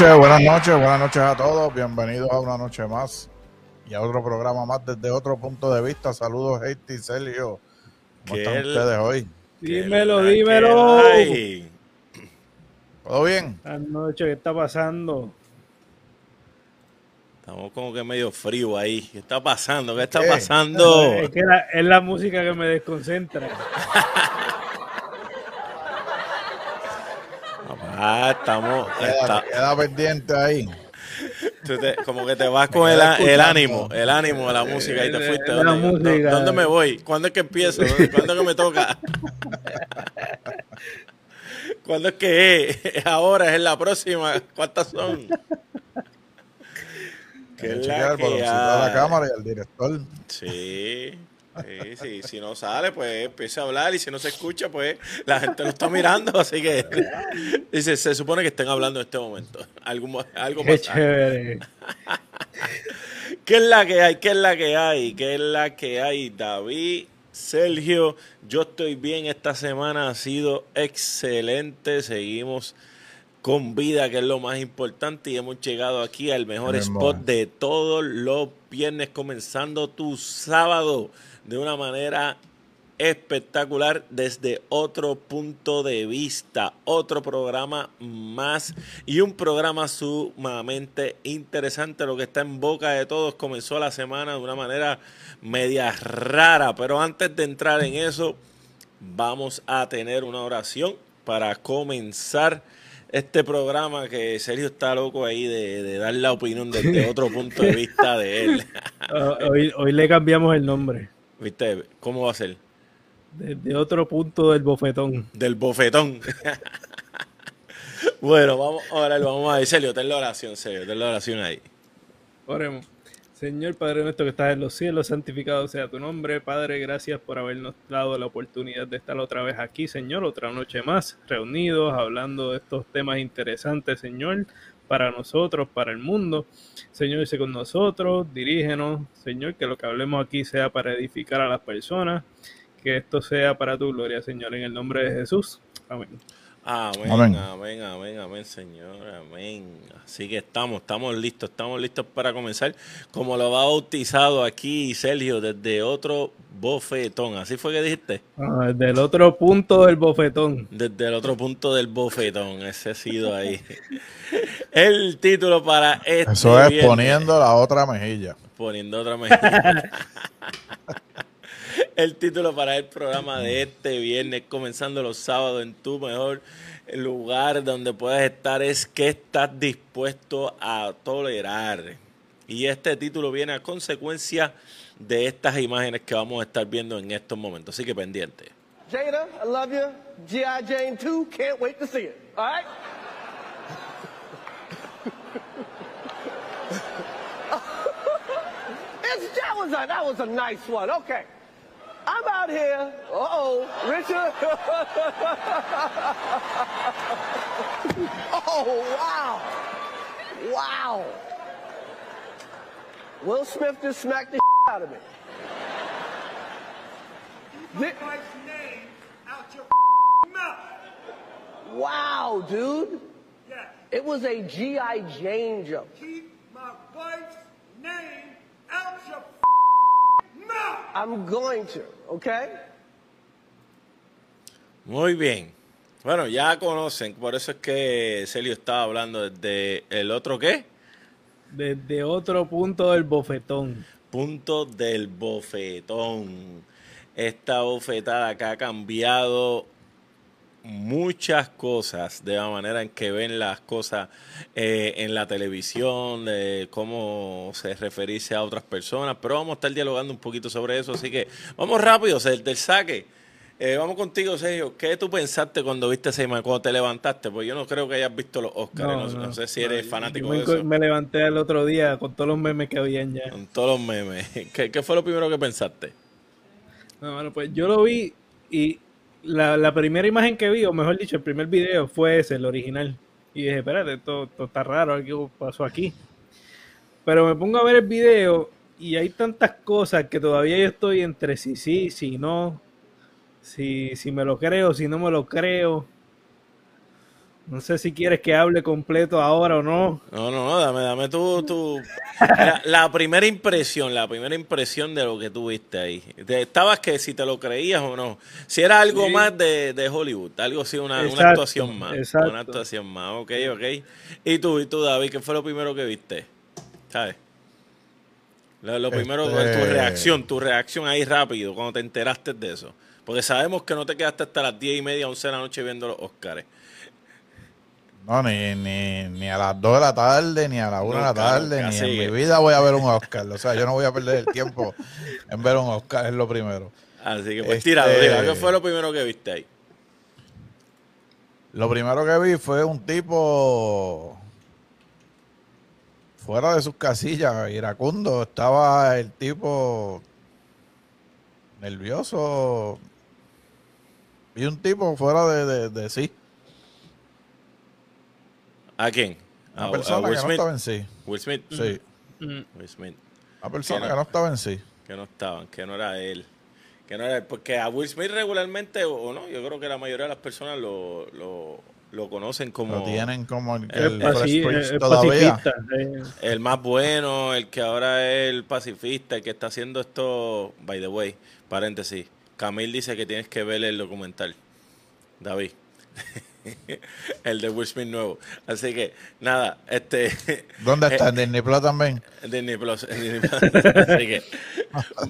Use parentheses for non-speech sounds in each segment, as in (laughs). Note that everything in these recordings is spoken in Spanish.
noches, buenas noches, buenas noches a todos. Bienvenidos a una noche más y a otro programa más desde otro punto de vista. Saludos, Heiti y Sergio. ¿Cómo ¿Qué están el- ustedes hoy? Dímelo, ¿Qué dímelo. ¿Todo bien? Buenas noches, ¿qué está pasando? Estamos como que medio frío ahí. ¿Qué está pasando? ¿Qué está ¿Qué? pasando? Es que la- es la música que me desconcentra. (laughs) Ah, estamos. Queda, está- queda pendiente ahí. tú te- como que te vas con el, el ánimo, el ánimo de la música y te fuiste. ¿Dónde, música. ¿Dónde me voy? ¿Cuándo es que empiezo? ¿Dónde- ¿Cuándo es que me toca? ¿Cuándo es que es? ¿Es ahora? ¿Es la próxima? ¿Cuántas son? ¿Qué Hay que chequear de la cámara y el director. Sí, sí, sí. Si no sale, pues empieza a hablar y si no se escucha, pues la gente lo está mirando. Así que (laughs) dice, se supone que estén hablando en este momento. Algo, algo Qué pasa. chévere. (laughs) ¿Qué es la que hay? ¿Qué es la que hay? ¿Qué es la que hay? David, Sergio, yo estoy bien. Esta semana ha sido excelente. Seguimos con vida, que es lo más importante. Y hemos llegado aquí al mejor spot de todos los viernes, comenzando tu sábado de una manera espectacular desde otro punto de vista, otro programa más y un programa sumamente interesante. Lo que está en boca de todos comenzó la semana de una manera media rara, pero antes de entrar en eso, vamos a tener una oración para comenzar este programa que Sergio está loco ahí de, de dar la opinión desde (laughs) otro punto de vista de él. (laughs) Ah, Hoy, hoy le cambiamos el nombre. ¿Viste? ¿Cómo va a ser? Desde otro punto del bofetón. Del bofetón. (laughs) bueno, vamos ahora vamos a Sergio, ten la oración, Sergio, ten la oración ahí. Oremos. Señor Padre nuestro que estás en los cielos, santificado sea tu nombre. Padre, gracias por habernos dado la oportunidad de estar otra vez aquí, Señor, otra noche más, reunidos, hablando de estos temas interesantes, Señor, para nosotros, para el mundo. Señor, sé con nosotros, dirígenos, Señor, que lo que hablemos aquí sea para edificar a las personas, que esto sea para tu gloria, Señor, en el nombre de Jesús. Amén. Amén, Amén. amén, amén, amén, Señor, amén. Así que estamos, estamos listos, estamos listos para comenzar. Como lo va bautizado aquí Sergio desde otro bofetón. ¿Así fue que dijiste? Ah, del otro punto del bofetón. Desde el otro punto del bofetón, ese ha sido ahí. (laughs) El título para este Eso es viernes. poniendo la otra mejilla. poniendo otra mejilla. (laughs) el título para el programa de este viernes, comenzando los sábados en tu mejor lugar donde puedes estar, es que estás dispuesto a tolerar. Y este título viene a consecuencia de estas imágenes que vamos a estar viendo en estos momentos. Así que pendiente. Jada, I love you. G.I. Jane 2, can't wait to see it. All right? (laughs) That, that was a nice one. Okay. I'm out here. Uh-oh. Richard. (laughs) oh, wow. Wow. Will Smith just smacked the out of me. Thi- wife's name out your mouth. Wow, dude. Yes. It was a G.I. Jane joke. Keep my wife's name out your mouth. I'm going to, okay? Muy bien. Bueno, ya conocen, por eso es que Celio estaba hablando desde el otro qué? Desde otro punto del bofetón. punto del bofetón. Esta bofetada que ha cambiado muchas cosas de la manera en que ven las cosas eh, en la televisión, de cómo se referirse a otras personas, pero vamos a estar dialogando un poquito sobre eso, así que vamos rápido, del, del saque. Eh, vamos contigo, Sergio. ¿Qué tú pensaste cuando viste esa imagen, cuando te levantaste? Pues yo no creo que hayas visto los Oscars. No, no sé si eres fanático de eso. me levanté el otro día con todos los memes que habían ya. Con todos los memes. (laughs) ¿Qué, qué fue lo primero que pensaste? No, bueno, pues yo lo vi y la, la primera imagen que vi, o mejor dicho, el primer video fue ese, el original. Y dije, espérate, esto, está raro, algo pasó aquí. Pero me pongo a ver el video y hay tantas cosas que todavía yo estoy entre si sí, si no, si, si me lo creo, si no me lo creo. No sé si quieres que hable completo ahora o no. No, no, no, dame, dame tu, tu la, la primera impresión, la primera impresión de lo que tú viste ahí. Estabas que si te lo creías o no. Si era algo Sí. más de, de Hollywood, algo así, una, una actuación más. exacto. Una actuación más, ok, ok. Y tú, y tú, David, ¿qué fue lo primero que viste? ¿Sabes? Lo, lo primero, Este- tu reacción, tu reacción ahí rápido, cuando te enteraste de eso. Porque sabemos que no te quedaste hasta las 10 y media, 11 de la noche viendo los Oscars. No, ni, ni, ni a las 2 de la tarde, ni a las 1 de la tarde, ni en mi vida voy a ver un Oscar. O sea, yo no voy a perder el tiempo en ver un Oscar, es lo primero. Así que pues Este- tirado, diga, ¿qué fue lo primero que viste ahí? Lo primero que vi fue un tipo fuera de sus casillas, iracundo. Estaba el tipo nervioso. Vi un tipo fuera de, de, de sí. ¿A quién? Una A, persona a que Will no Smith. estaba en sí. Will Smith. Sí. Mm, Will Smith. Una persona Que no. que no estaba en sí. Que no estaban, que no era él. Que no era él. Porque a Will Smith regularmente, o no, yo creo que la mayoría de las personas lo, lo, lo conocen como Lo tienen como el, El el todavía. pacifista. eh. el más bueno, el que ahora es el pacifista, el que está haciendo esto. By the way, paréntesis. Camil dice que tienes que ver el documental. David. (laughs) (laughs) el de Will Smith nuevo. Así que, nada, este. (laughs) ¿Dónde Eh, está? ¿En Disney Plus también? Disney Plus, en Disney Plus. Así que,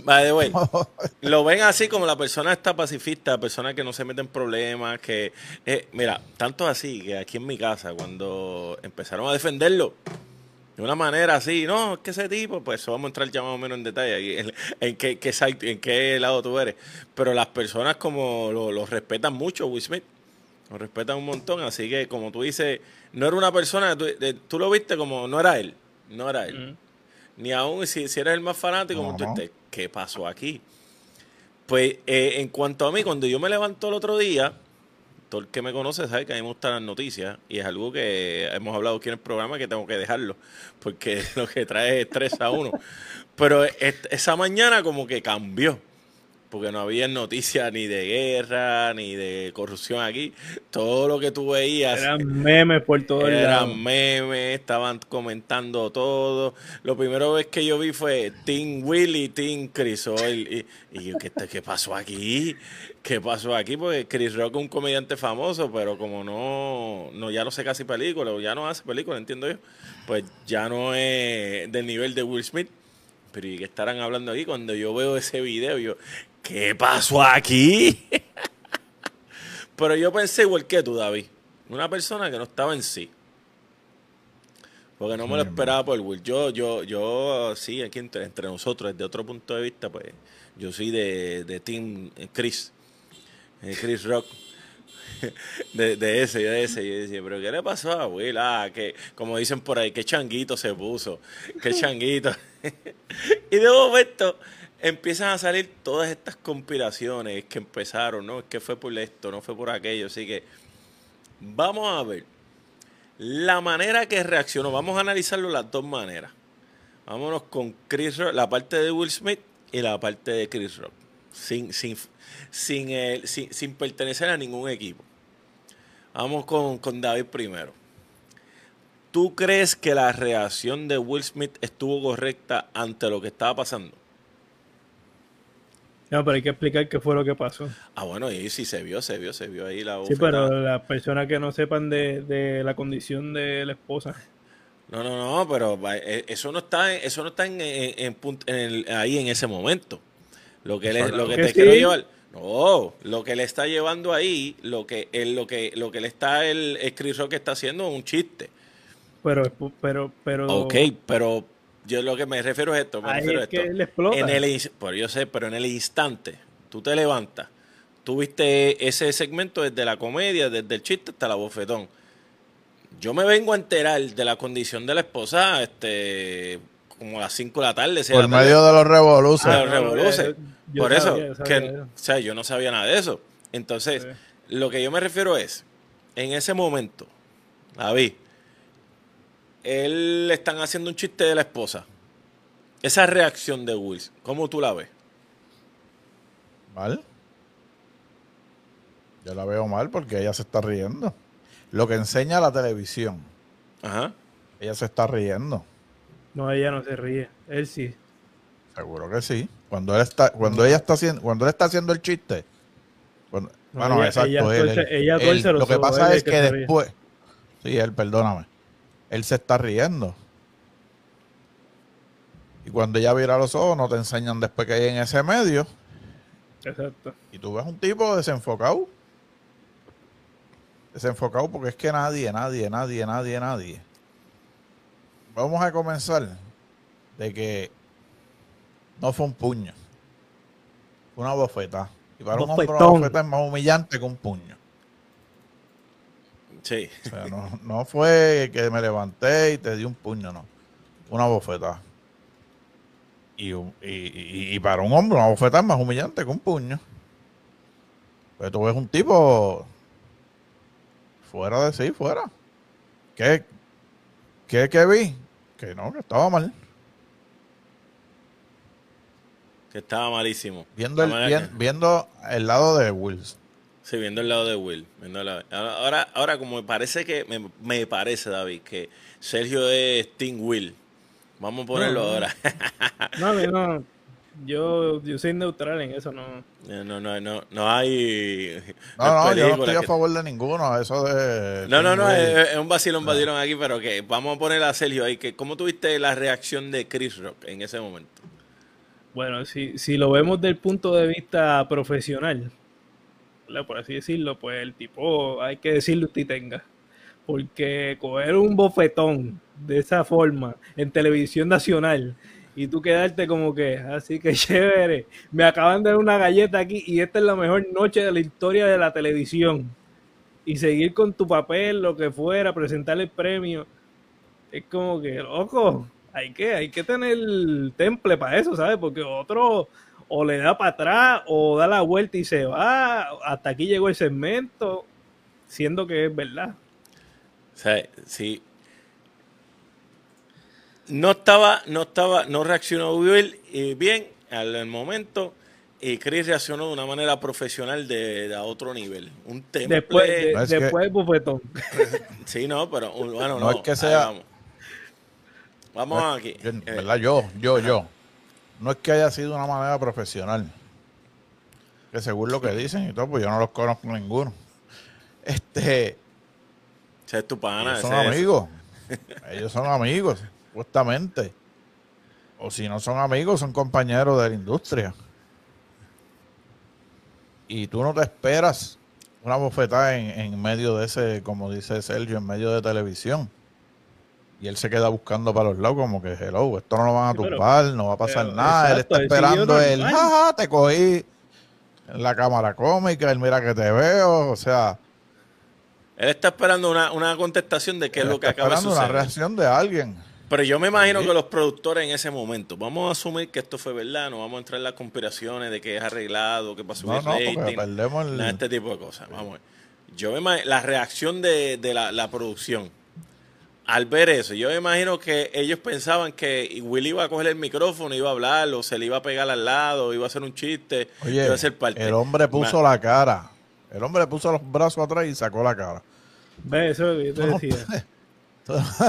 by the way, (laughs) lo ven así como la persona está pacifista, persona que no se mete en problemas, que, eh, mira, tanto así que aquí en mi casa, cuando empezaron a defenderlo, de una manera así, no, es que ese tipo, pues eso vamos a entrar ya más o menos en detalle, en, en qué, en qué lado tú eres, pero las personas como lo, lo respetan mucho, Will Smith, lo respetan un montón, así que como tú dices, no era una persona, tú, de- tú lo viste como, no era él, no era él. Mm. Ni aún si, si eres el más fanático, como tú ¿qué pasó aquí? Pues eh, en cuanto a mí, cuando yo me levanto el otro día, todo el que me conoce sabe que a mí me gustan las noticias y es algo que hemos hablado aquí en el programa que tengo que dejarlo, porque (laughs) lo que trae es estrés a uno. Pero esa mañana como que cambió, porque no había noticias ni de guerra, ni de corrupción aquí. Todo lo que tú veías Eran memes por todos lados. eran memes, estaban comentando todo. Lo primero vez que yo vi fue Team Willy, Team Chris Oil. Y, y yo, ¿qué, ¿qué pasó aquí? ¿Qué pasó aquí? Porque Chris Rock es un comediante famoso, pero como no, no ya no sé casi películas, o ya no hace películas, entiendo yo, pues ya no es del nivel de Will Smith. Pero ¿y qué estarán hablando aquí? Cuando yo veo ese video, yo, ¿qué pasó aquí? (laughs) Pero yo pensé igual que tú, David. Una persona que no estaba en sí. Porque no me lo esperaba por Will. Yo, yo, yo, sí, aquí entre, entre nosotros, desde otro punto de vista, pues, yo soy de, de Team Chris. eh, Chris Rock. (laughs) De, de ese, de ese. Yo decía, pero ¿qué le pasó a Will? Ah, que, como dicen por ahí, qué changuito se puso. Qué (laughs) changuito. y de momento empiezan a salir todas estas conspiraciones que empezaron, ¿no? Es que fue por esto, no fue por aquello. Así que vamos a ver la manera que reaccionó. Vamos a analizarlo las dos maneras. Vámonos con Chris Rock, la parte de Will Smith y la parte de Chris Rock. Sin, sin, sin, el- sin, sin pertenecer a ningún equipo. Vamos con, con David primero. ¿Tú crees que la reacción de Will Smith estuvo correcta ante lo que estaba pasando? No, pero hay que explicar qué fue lo que pasó. Ah, bueno, y sí se vio, se vio, se vio ahí la Sí, bofetada. pero las personas que no sepan de, de la condición de la esposa. No, no, no, pero eh, eso no está, eso no está en, en- en punt- en el- ahí en ese momento. Lo que, le- lo que que te sí. quiero llevar, no, lo que le está llevando ahí, lo que lo que, lo que le está el, el Chris Rock está haciendo es un chiste. Pero, pero, pero. Ok, pero yo lo que me refiero es esto, me Ahí refiero a que esto. él explota. En el, pero yo sé, pero en el instante, tú te levantas, tú viste ese segmento desde la comedia, desde el chiste hasta la bofetón. Yo me vengo a enterar de la condición de la esposa, este, como a las 5 de la tarde. Por la tarde. medio de los revoluces. Ah, no, revoluce. yo Por eso, sabía que, eso. o sea, yo no sabía nada de eso. Entonces, Sí. lo que yo me refiero es, en ese momento, David, él le están haciendo un chiste de la esposa. esa reacción de Wills, ¿cómo tú la ves? Mal. Yo la veo mal porque ella se está riendo. Lo que enseña la televisión, Ajá. ella se está riendo. No, ella no se ríe. Él sí. Seguro que sí. Cuando él está, cuando ella está haciendo, cuando él está haciendo el chiste. cuando- No, bueno, ella- exacto. ella él- él- ella él- lo que pasa es que, que después. Sí, él, perdóname. Él se está riendo. Y cuando ella vira los ojos, no te enseñan después que hay en ese medio. Exacto. Y tú ves un tipo desenfocado. Desenfocado porque es que nadie, nadie, nadie, nadie, nadie. Vamos a comenzar de que no fue un puño. Fue una bofeta. Y para un hombre una bofeta es más humillante que un puño. Sí. O sea, no, no fue que me levanté y te di un puño, no. Una bofeta. Y, y, y- y para un hombre una bofeta es más humillante que un puño. Pero tú ves un tipo fuera de sí, fuera. ¿Qué, qué, qué vi? Que no, que estaba mal. Que estaba malísimo. Viendo el, que- viendo el lado de Wills. Sí, viendo el lado de Will. viendo el lado- Ahora, ahora, como me parece que, me, me parece, David, que Sergio es Team Will. Vamos a ponerlo No, no. ahora. (laughs) No, no, no. Yo, yo soy neutral en eso, no. No, no, no, no hay. No, no, yo no estoy a favor de ninguno. Eso de. No, no, no, es un vacilón, vacilón aquí, pero que vamos a poner a Sergio ahí. Que, ¿Cómo tuviste la reacción de Chris Rock en ese momento? Bueno, si, si lo vemos del punto de vista profesional, por así decirlo, pues el tipo, hay que decirle usted tenga. Porque coger un bofetón de esa forma en televisión nacional y tú quedarte como que, así que (laughs) chévere, me acaban de dar una galleta aquí y esta es la mejor noche de la historia de la televisión. Y seguir con tu papel, lo que fuera, presentar el premio, es como que, loco, hay que, hay que tener temple para eso, ¿sabes? Porque otro o le da para atrás o da la vuelta y se va. Hasta aquí llegó el segmento, siendo que es verdad. O sea, sí. No estaba, no estaba, no reaccionó eh, bien al, momento y Chris reaccionó de una manera profesional de, de a otro nivel. Un temple. Después, de- No, es que- después del bofetón. (laughs) Sí, no, pero bueno, No no. es que ahí sea- vamos. Vamos aquí. Yo- Eh, ¿verdad? Yo, yo, yo. No es que haya sido de una manera profesional. Que según lo que dicen y todo, pues yo no los conozco ninguno. Este, ese es tu pana. ellos son ese es- amigos. (laughs) Ellos son amigos, justamente. O si no son amigos, son compañeros de la industria. Y tú no te esperas una bofetada en, en medio de ese, como dice Sergio, en medio de televisión. Y él se queda buscando para los lados como que, hello, esto no lo van a Sí, pero- tumbar, no va a pasar pero, nada. exacto, él está esperando el, normal. jaja, te cogí en la cámara cómica, él mira que te veo, o sea, Él está esperando una, una contestación de qué es lo que acaba de esperando una suceder. reacción de alguien. Pero yo me imagino Sí. que los productores en ese momento, vamos a asumir que esto fue verdad, no vamos a entrar en las conspiraciones de que es arreglado, que pasó No, no, el... este tipo de cosas. Vamos a ver. Yo me imagino, la reacción de, de la, la producción al ver eso, yo me imagino que ellos pensaban que Will iba a coger el micrófono, iba a hablar, o se le iba a pegar al lado, iba a hacer un chiste, Oye, iba a ser parte. el hombre puso la cara. El hombre puso los brazos atrás y sacó la cara. ¿Ves? Eso es lo que yo te No, decía.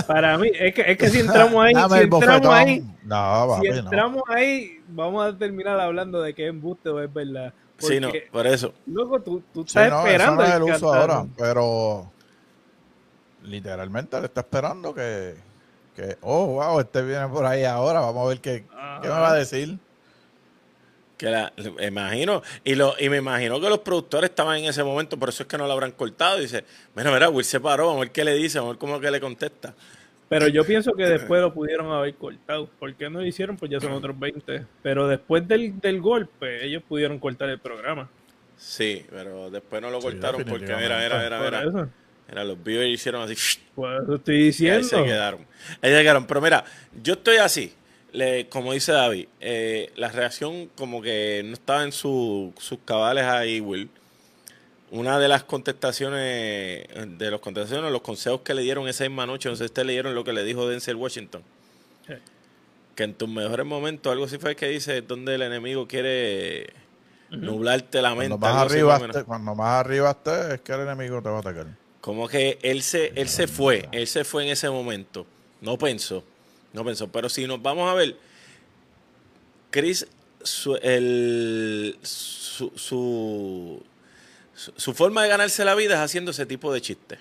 Para mí, es que, es que si entramos ahí, Dame si entramos ahí, No, si no. entramos ahí, vamos a terminar hablando de que es embuste o es verdad. Sí, no, por eso. Luego tú, tú Sí, estás no, eso esperando no es el uso ahora, pero literalmente le está esperando que, que, oh, wow, este viene por ahí ahora, vamos a ver qué, qué me va a decir. Que la, me imagino, y, lo, y me imagino que los productores estaban en ese momento, por eso es que no lo habrán cortado. Y dice, mira, mira, Will se paró, vamos a ver qué le dice, vamos a ver cómo que le contesta. Pero yo pienso que (laughs) después lo pudieron haber cortado. ¿Por qué no lo hicieron? Pues ya son otros 20. Pero después del, del golpe, ellos pudieron cortar el programa. Sí, pero después no lo Sí, cortaron porque mira, mira, mira, Por mira. Mira, los viewers hicieron así. por eso estoy Y ahí diciendo. se quedaron. Ahí se quedaron. Pero mira, yo estoy así. Le, como dice David, eh, la reacción como que no estaba en su- sus cabales ahí, Will. Una de las contestaciones, de los contestaciones, los consejos que le dieron esa misma noche, no sé si ustedes leyeron lo que le dijo Denzel Washington. Sí. que en tus mejores momentos, algo así fue que dice, donde el enemigo quiere nublarte la mente. Cuando más, arriba cuando más arriba estés, es que el enemigo te va a atacar. Como que él se, él se fue, él se fue en ese momento. No pensó, no pensó. Pero si nos vamos a ver, Chris, su, el, su, su, su- su forma de ganarse la vida es haciendo ese tipo de chistes.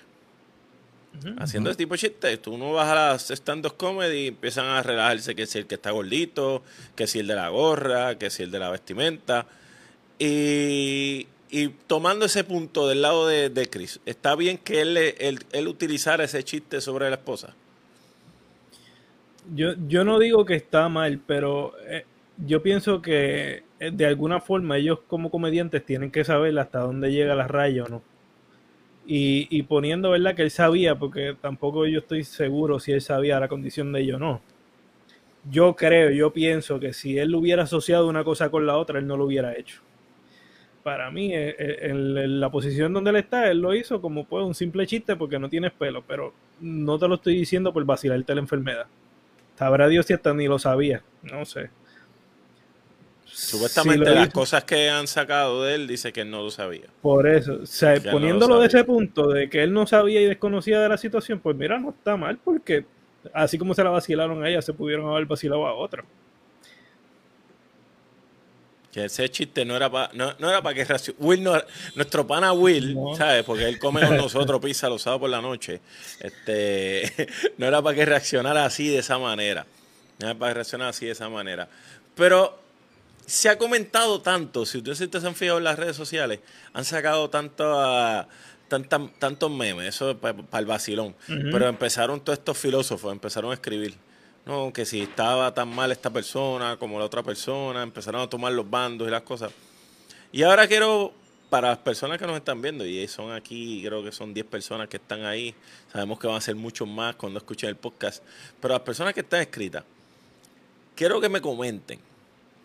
Haciendo ese tipo de chistes. Tú no vas a las stand-up comedy y empiezan a relajarse que si el que está gordito, que si el de la gorra, que si el de la vestimenta. Y, y tomando ese punto del lado de, de Chris, ¿está bien que él, él, él utilizara ese chiste sobre la esposa? Yo, yo no digo que está mal, pero eh, yo pienso que eh, de alguna forma ellos como comediantes tienen que saber hasta dónde llega la raya o no. Y, y poniendo, ¿verdad? Que él sabía, porque tampoco yo estoy seguro si él sabía la condición de ellos o no. Yo creo, yo pienso que si él hubiera asociado una cosa con la otra, él no lo hubiera hecho. Para mí, eh, eh, en, en la posición donde él está, él lo hizo como pues un simple chiste porque no tienes pelo, pero no te lo estoy diciendo por vacilarte la enfermedad. Sabrá Dios si hasta ni lo sabía, no sé. Supuestamente Si las hizo- cosas que han sacado de él dice que él no lo sabía. Por eso, o sea, Ya no lo poniéndolo de ese punto de que él no sabía y desconocía de la situación, pues mira, no está mal porque así como se la vacilaron a ella, se pudieron haber vacilado a otra. Que ese chiste no era para no, no era para que Will no, nuestro pana Will, No. ¿sabes? Porque él come con nosotros pizza los sábados por la noche. Este, (laughs) no era para que reaccionara así de esa manera. No era para que reaccionara así de esa manera. Pero se ha comentado tanto, si ustedes se han fijado en las redes sociales, han sacado tanto a- tantos memes, eso para el vacilón. Pero empezaron todos estos filósofos, empezaron a escribir. No, que si estaba tan mal esta persona como la otra persona, empezaron a tomar los bandos y las cosas. Y ahora quiero, para las personas que nos están viendo, y son aquí, creo que son 10 personas que están ahí, sabemos que van a ser muchos más cuando escuchen el podcast, pero las personas que están escritas, quiero que me comenten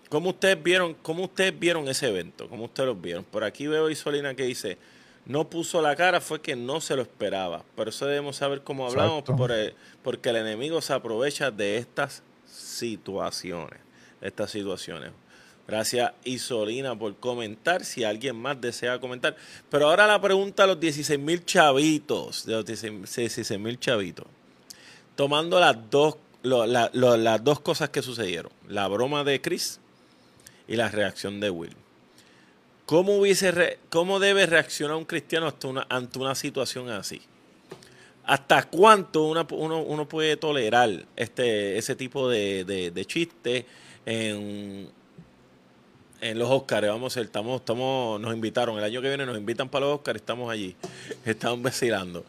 cómo ustedes vieron, cómo ustedes vieron ese evento, cómo ustedes lo vieron. Por aquí veo Isolina que dice, no puso la cara, fue que no se lo esperaba. Pero eso debemos saber cómo hablamos, por el- porque el enemigo se aprovecha de estas situaciones, estas situaciones. Gracias Isolina por comentar, si alguien más desea comentar. Pero ahora la pregunta a los 16 mil chavitos, de los 16 mil chavitos tomando las dos, lo- la- lo- las dos cosas que sucedieron, la broma de Chris y la reacción de Will. ¿Cómo, hubiese re- cómo debe reaccionar un cristiano ante una, ante una situación así? ¿Hasta cuánto una- uno, uno puede tolerar este, ese tipo de, de, de chiste en, en los Oscars? Vamos estamos, estamos, nos invitaron, el año que viene nos invitan para los Oscars, estamos allí, (laughs) estamos vacilando.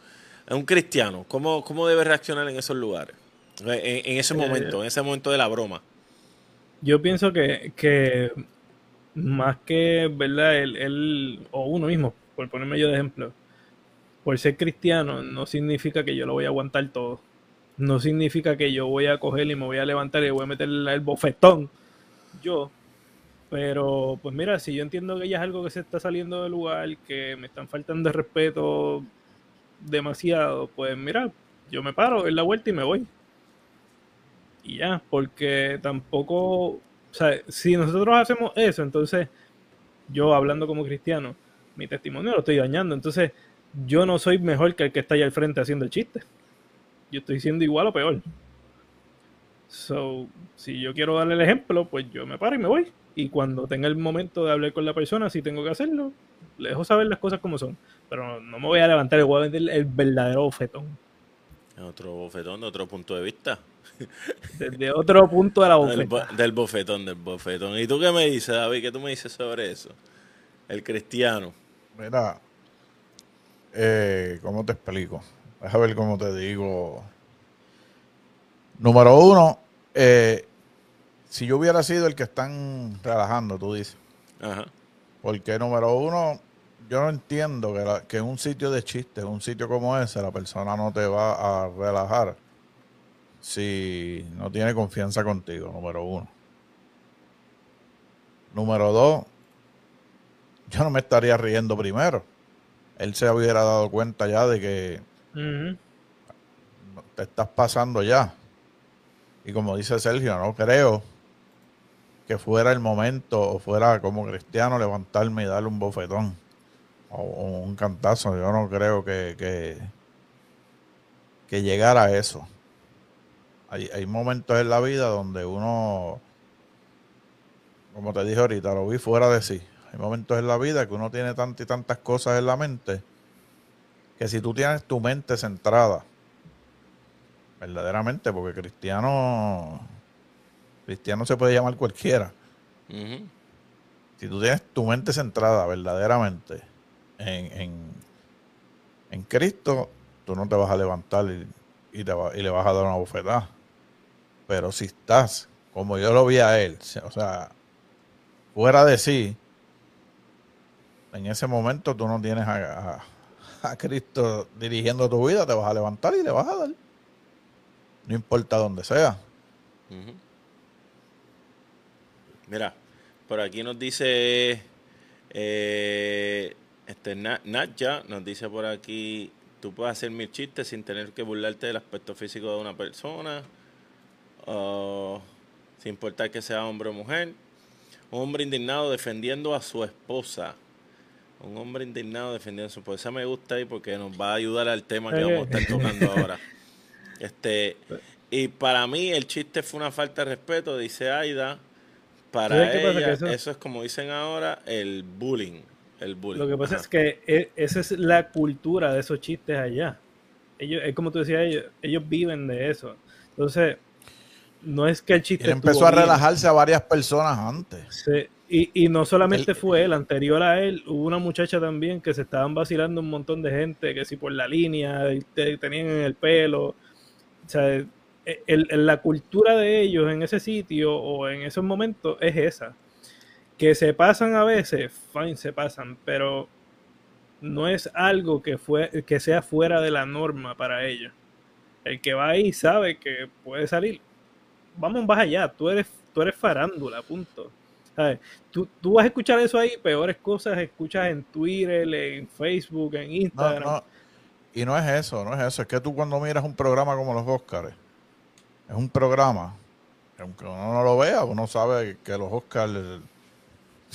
Un cristiano, ¿cómo, cómo debe reaccionar en esos lugares? En, en ese Eh, momento, en ese momento de la broma. Yo pienso que, que más que, ¿verdad? Él, él, o uno mismo, por ponerme yo de ejemplo, por ser cristiano no significa que yo lo voy a aguantar todo. No significa que yo voy a coger y me voy a levantar y voy a meter el bofetón. Yo. Pero, pues mira, si yo entiendo que ya es algo que se está saliendo del lugar, que me están faltando de respeto demasiado, pues mira, yo me paro, doy la vuelta y me voy y ya, porque tampoco, sea, si nosotros hacemos eso, entonces yo hablando como cristiano, mi testimonio lo estoy dañando, entonces yo no soy mejor que el que está allá al frente haciendo el chiste. Yo estoy siendo igual o peor. So, si yo quiero darle el ejemplo, pues yo me paro y me voy. Y cuando tenga el momento de hablar con la persona, si tengo que hacerlo, le dejo saber las cosas como son. Pero no me voy a levantar meter el verdadero bofetón. Otro bofetón de otro punto de vista. Desde otro punto de la (laughs) Del, bofeta. bo- del bofetón, del bofetón. ¿Y tú qué me dices, David? ¿Qué tú me dices sobre eso? El cristiano. Mira, eh, ¿cómo te explico? Déjame ver cómo te digo. Número uno, eh, si yo hubiera sido el que están relajando, tú dices. Ajá. Porque número uno, yo no entiendo que, la- que en un sitio de chistes, un sitio como ese, la persona no te va a relajar si no tiene confianza contigo, número uno. Número dos, yo no me estaría riendo primero. Él se hubiera dado cuenta ya de que te estás pasando ya. Y como dice Sergio, no creo que fuera el momento o fuera como cristiano levantarme y darle un bofetón o, o un cantazo. Yo no creo que, que, que llegara a eso. Hay, hay momentos en la vida donde uno, como te dije ahorita, lo vi fuera de sí. Hay momentos en la vida que uno tiene tantas y tantas cosas en la mente que si tú tienes tu mente centrada, verdaderamente, porque cristiano, cristiano se puede llamar cualquiera. Si tú tienes tu mente centrada verdaderamente en, en, en Cristo, tú no te vas a levantar y, le vas a dar una bofetada. Pero si estás, como yo lo vi a él, o sea, fuera de sí, en ese momento tú no tienes a, a- Cristo dirigiendo tu vida, te vas a levantar y le vas a dar. No importa dónde sea. Mira, por aquí nos dice eh, este nos dice por aquí, tú puedes hacer mil chistes sin tener que burlarte del aspecto físico de una persona, o sin importar que sea hombre o mujer. Un hombre indignado defendiendo a su esposa. Un hombre indignado defendiendo a su esposa. Esa me gusta ahí porque nos va a ayudar al tema que vamos a estar tocando ahora. (laughs) Este, y para mí el chiste fue una falta de respeto, dice Aida. Para ella, eso- es como dicen ahora, el bullying. El bullying. Lo que pasa Ajá. es que e- esa es la cultura de esos chistes allá. Ellos, es como tú decías, ellos, ellos viven de eso. Entonces, no es que el chiste él empezó a bien. relajarse a varias personas antes. Sí, Y, y no solamente Él- fue él, anterior a él, hubo una muchacha también que se estaban vacilando un montón de gente, que si por la línea, te tenían en el pelo. O sea, el- el- la cultura de ellos en ese sitio o en esos momentos es esa. Que se pasan a veces, fine, se pasan, pero no es algo que, fue, que sea fuera de la norma para ellos. El que va ahí sabe que puede salir. Vamos más allá, tú eres, tú eres farándula, punto. ¿Sabes? Tú, tú vas a escuchar eso ahí, peores cosas escuchas en Twitter, en Facebook, en No, Instagram. no. Y no es eso, no es eso. Es que tú cuando miras un programa como los Oscars, es un programa, que aunque uno no lo vea, uno sabe que los Oscars, eh,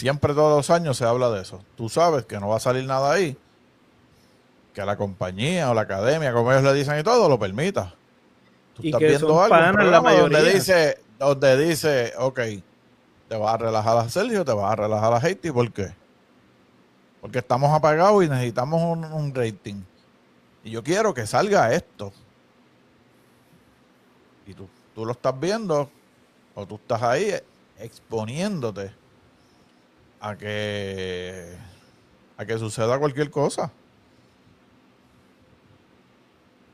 siempre todos los años se habla de eso. Tú sabes que no va a salir nada ahí, que la compañía o la academia, como ellos le dicen y todo, lo permita. Tú Y estás que viendo algo, un la donde dice, donde dice, ok, te vas a relajar a Sergio, te vas a relajar a Haiti, ¿por qué? Porque estamos apagados y necesitamos un, un rating. Y yo quiero que salga esto. Y tú, tú lo estás viendo, o tú estás ahí exponiéndote a que a que suceda cualquier cosa.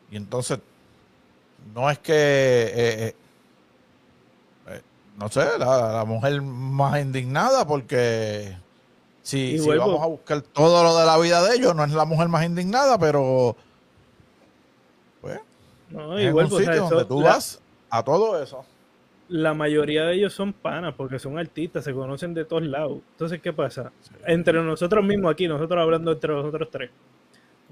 Y entonces, no es que, eh, eh, eh, no sé, la, la mujer más indignada, porque si, si vamos a buscar todo lo de la vida de ellos, no es la mujer más indignada, pero pues, No, es igual, un o sea, sitio donde tú la- vas a todo eso. La mayoría de ellos son panas porque son artistas, se conocen de todos lados. Entonces, ¿qué pasa? Entre nosotros mismos aquí, nosotros hablando entre nosotros tres,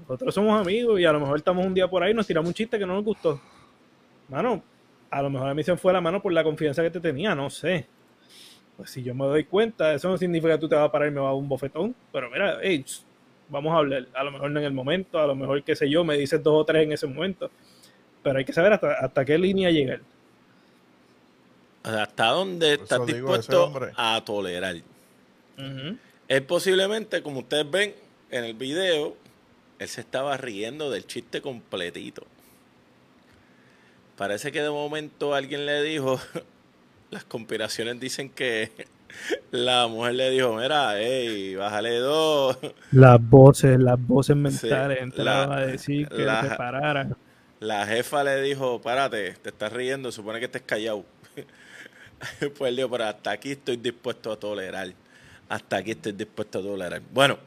nosotros somos amigos y a lo mejor estamos un día por ahí y nos tiramos un chiste que no nos gustó. Mano, a lo mejor a mí se fue la mano por la confianza que te tenía, no sé. Pues si yo me doy cuenta, eso no significa que tú te vas a parar y me vas a dar un bofetón. Pero mira, hey, vamos a hablar. A lo mejor no en el momento, a lo mejor, qué sé yo, me dices dos o tres en ese momento. Pero hay que saber hasta, hasta qué línea llegar. ¿Hasta dónde estás digo, dispuesto a tolerar? Ujú. Él posiblemente, como ustedes ven en el video, él se estaba riendo del chiste completito. Parece que de momento alguien le dijo, (laughs) las conspiraciones dicen que (laughs) la mujer le dijo, mira, hey, bájale dos. (laughs) Las voces, las voces Sí, mentales entraron la- a decir que la- se pararan. La jefa le dijo, párate, te estás riendo, supone que estés callado. (laughs) pues dijo, pero hasta aquí estoy dispuesto a tolerar. Hasta aquí estoy dispuesto a tolerar. Bueno,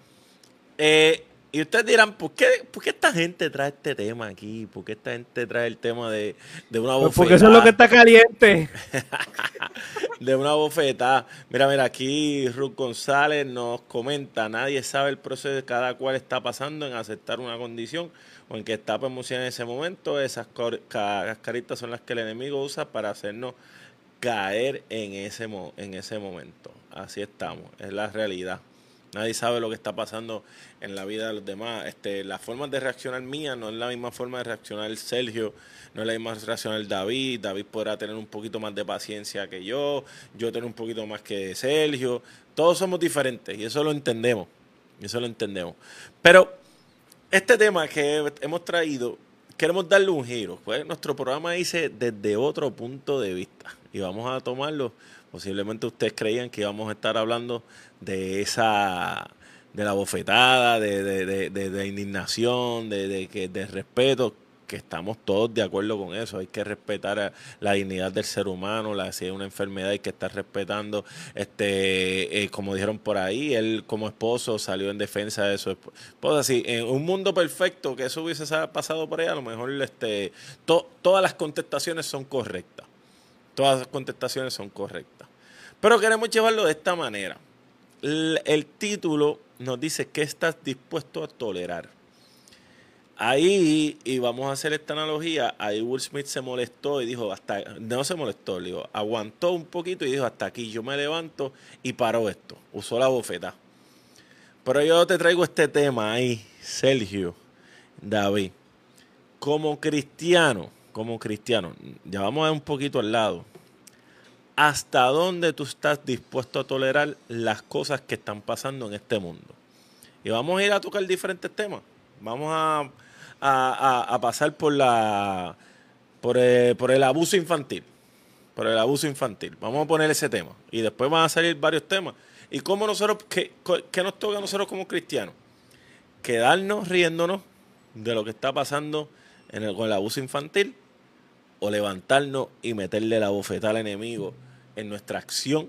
eh, Y ustedes dirán, ¿por qué, ¿por qué esta gente trae este tema aquí? ¿Por qué esta gente trae el tema de, de una Pues bofetada? porque eso es lo que está caliente. (laughs) de una bofetada. Mira, mira, aquí Ruth González nos comenta, nadie sabe el proceso de cada cual está pasando en aceptar una condición o en que está emoción en ese momento. Esas cascaritas son las que el enemigo usa para hacernos caer en ese, mo- en ese momento. Así estamos, es la realidad. Nadie sabe lo que está pasando en la vida de los demás. Este, la forma de reaccionar mía no es la misma forma de reaccionar Sergio, no es la misma reaccionar David. David podrá tener un poquito más de paciencia que yo, yo tener un poquito más que Sergio. Todos somos diferentes y eso lo entendemos. Eso lo entendemos. Pero este tema que hemos traído, queremos darle un giro. Pues nuestro programa dice desde otro punto de vista. Y vamos a tomarlo. Posiblemente ustedes creían que íbamos a estar hablando de esa de la bofetada, de, de, de, de- indignación, de, respeto, que estamos todos de acuerdo con eso. Hay que respetar la dignidad del ser humano, la, si hay una enfermedad hay que estar respetando. Este, eh, como dijeron por ahí, él como esposo salió en defensa de su esp- esposa. Así, en un mundo perfecto que eso hubiese sa- pasado por ahí, a lo mejor este, to- todas las contestaciones son correctas. Todas las contestaciones son correctas. Pero queremos llevarlo de esta manera. El título nos dice que estás dispuesto a tolerar. Ahí, y vamos a hacer esta analogía, ahí Will Smith se molestó y dijo, hasta, no se molestó, le dijo, aguantó un poquito y dijo, hasta aquí yo me levanto y paró esto. Usó la bofeta. Pero yo te traigo este tema ahí, Sergio, David. Como cristiano, como cristiano, ya vamos a un poquito al lado. ¿Hasta dónde tú estás dispuesto a tolerar las cosas que están pasando en este mundo? Y vamos a ir a tocar diferentes temas. Vamos a, a- a- pasar por la por el, por el abuso infantil. Por el abuso infantil. Vamos a poner ese tema. Y después van a salir varios temas. ¿Y cómo nosotros, qué, qué nos toca a nosotros como cristianos? Quedarnos riéndonos de lo que está pasando en el, con el abuso infantil o levantarnos y meterle la bofetada al enemigo en nuestra acción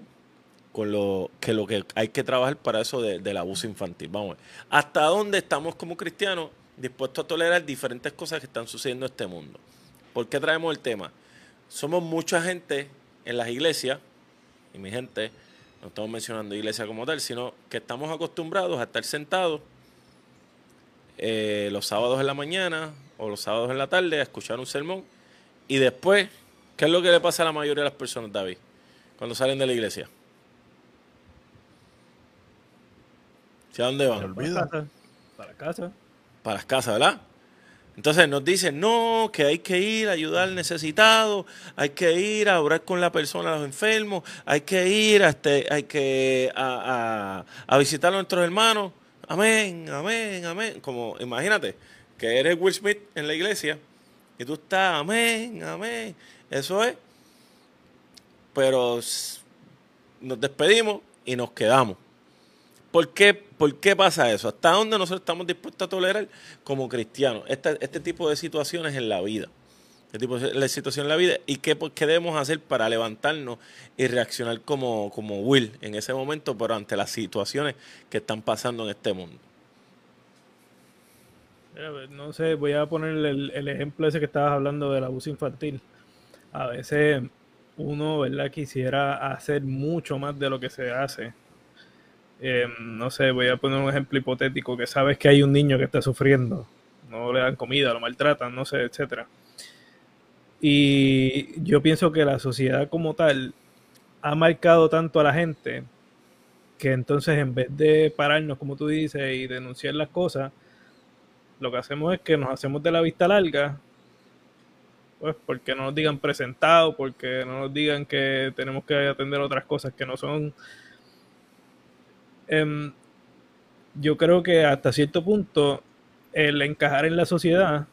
con lo que lo que hay que trabajar para eso de- del abuso infantil. Vamos a ver. ¿Hasta dónde estamos como cristianos dispuestos a tolerar diferentes cosas que están sucediendo en este mundo? ¿Por qué traemos el tema? Somos mucha gente en las iglesias, y mi gente, no estamos mencionando iglesia como tal, sino que estamos acostumbrados a estar sentados eh, los sábados en la mañana o los sábados en la tarde a escuchar un sermón y después, ¿qué es lo que le pasa a la mayoría de las personas, David, cuando salen de la iglesia? ¿Hacia dónde van? Para casa. Para casa. Para las casas, ¿verdad? Entonces nos dicen, no, que hay que ir a ayudar al necesitado, hay que ir a orar con la persona, a los enfermos, hay que ir a, este, hay que a, a- a visitar a nuestros hermanos. Amén, amén, amén. Como imagínate que eres Will Smith en la iglesia y tú estás, amén, amén. Eso es. Pero nos despedimos y nos quedamos. ¿Por qué, ¿Por qué pasa eso? ¿Hasta dónde nosotros estamos dispuestos a tolerar como cristianos este, este tipo de situaciones en la vida? Este tipo de situaciones en la vida y qué, qué debemos hacer para levantarnos y reaccionar como, como Will en ese momento, pero ante las situaciones que están pasando en este mundo. Pues, No sé, voy a poner el, el ejemplo ese que estabas hablando del abuso infantil. A veces uno, ¿verdad? Quisiera hacer mucho más de lo que se hace. Eh, no sé, voy a poner un ejemplo hipotético, que sabes que hay un niño que está sufriendo, no le dan comida, lo maltratan, no sé, etcétera. Y yo pienso que la sociedad como tal ha marcado tanto a la gente que entonces en vez de pararnos, como tú dices, y denunciar las cosas, lo que hacemos es que nos hacemos de la vista larga, pues porque no nos digan presentado, porque no nos digan que tenemos que atender otras cosas que no son... Em, yo creo que hasta cierto punto el encajar en la sociedad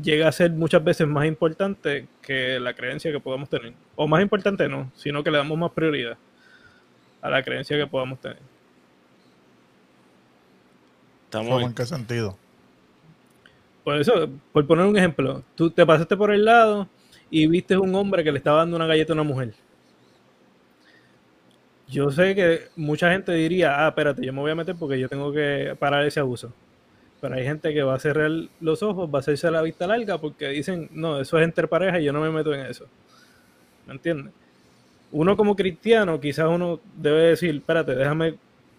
llega a ser muchas veces más importante que la creencia que podamos tener. O más importante no, sino que le damos más prioridad a la creencia que podamos tener. Estamos ¿Cómo en- qué sentido? Por eso, por poner un ejemplo, tú te pasaste por el lado y viste un hombre que le estaba dando una galleta a una mujer. yo sé que mucha gente diría, ah, espérate, yo me voy a meter porque yo tengo que parar ese abuso. Pero hay gente que va a cerrar los ojos, va a hacerse la vista larga porque dicen, no, eso es entre pareja y yo no me meto en eso. ¿Me entiendes? Uno como cristiano, quizás uno debe decir, espérate, déjame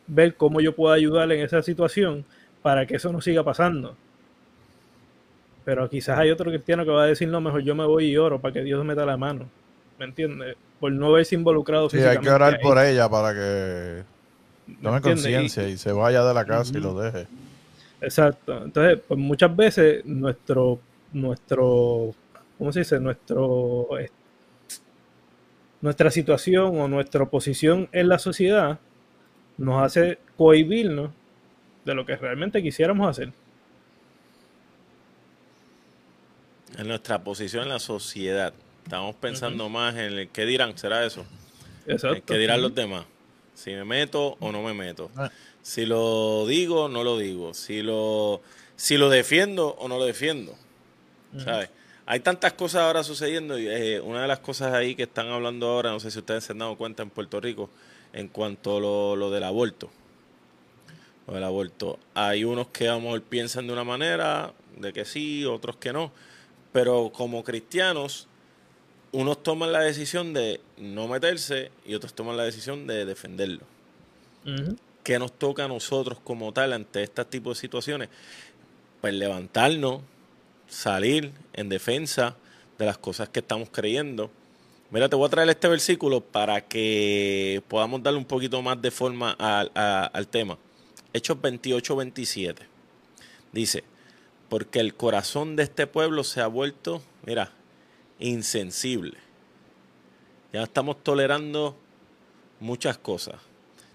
ver cómo yo puedo ayudarle en esa situación para que eso no siga pasando. Pero quizás hay otro cristiano que va a decir, no, mejor yo me voy y oro para que Dios meta la mano. ¿Me entiendes? Por no verse involucrado Sí, hay que orar ahí. por ella para que tome conciencia y, se vaya de la casa y lo deje. Exacto. Entonces, pues muchas veces nuestro, nuestro, ¿cómo se dice? Nuestro, nuestra situación o nuestra posición en la sociedad nos hace cohibirnos de lo que realmente quisiéramos hacer. En nuestra posición en la sociedad. Estamos pensando más en el qué dirán, ¿será eso? Exacto. El qué dirán los demás. Si me meto o no me meto. Ah. Si lo digo o no lo digo. Si lo, si lo defiendo o no lo defiendo. ¿Sabes? Hay tantas cosas ahora sucediendo y eh, una de las cosas ahí que están hablando ahora, no sé si ustedes se han dado cuenta en Puerto Rico, en cuanto a lo, lo del aborto. Lo del aborto. Hay unos que a lo mejor piensan de una manera, de que sí, otros que no. Pero como cristianos, unos toman la decisión de no meterse y otros toman la decisión de defenderlo. ¿Qué nos toca a nosotros como tal ante este tipo de situaciones? Pues levantarnos, salir en defensa de las cosas que estamos creyendo. Mira, te voy a traer este versículo para que podamos darle un poquito más de forma al, a- al tema. Hechos 28, 27. Dice, porque el corazón de este pueblo se ha vuelto, mira, insensible. Ya estamos tolerando muchas cosas.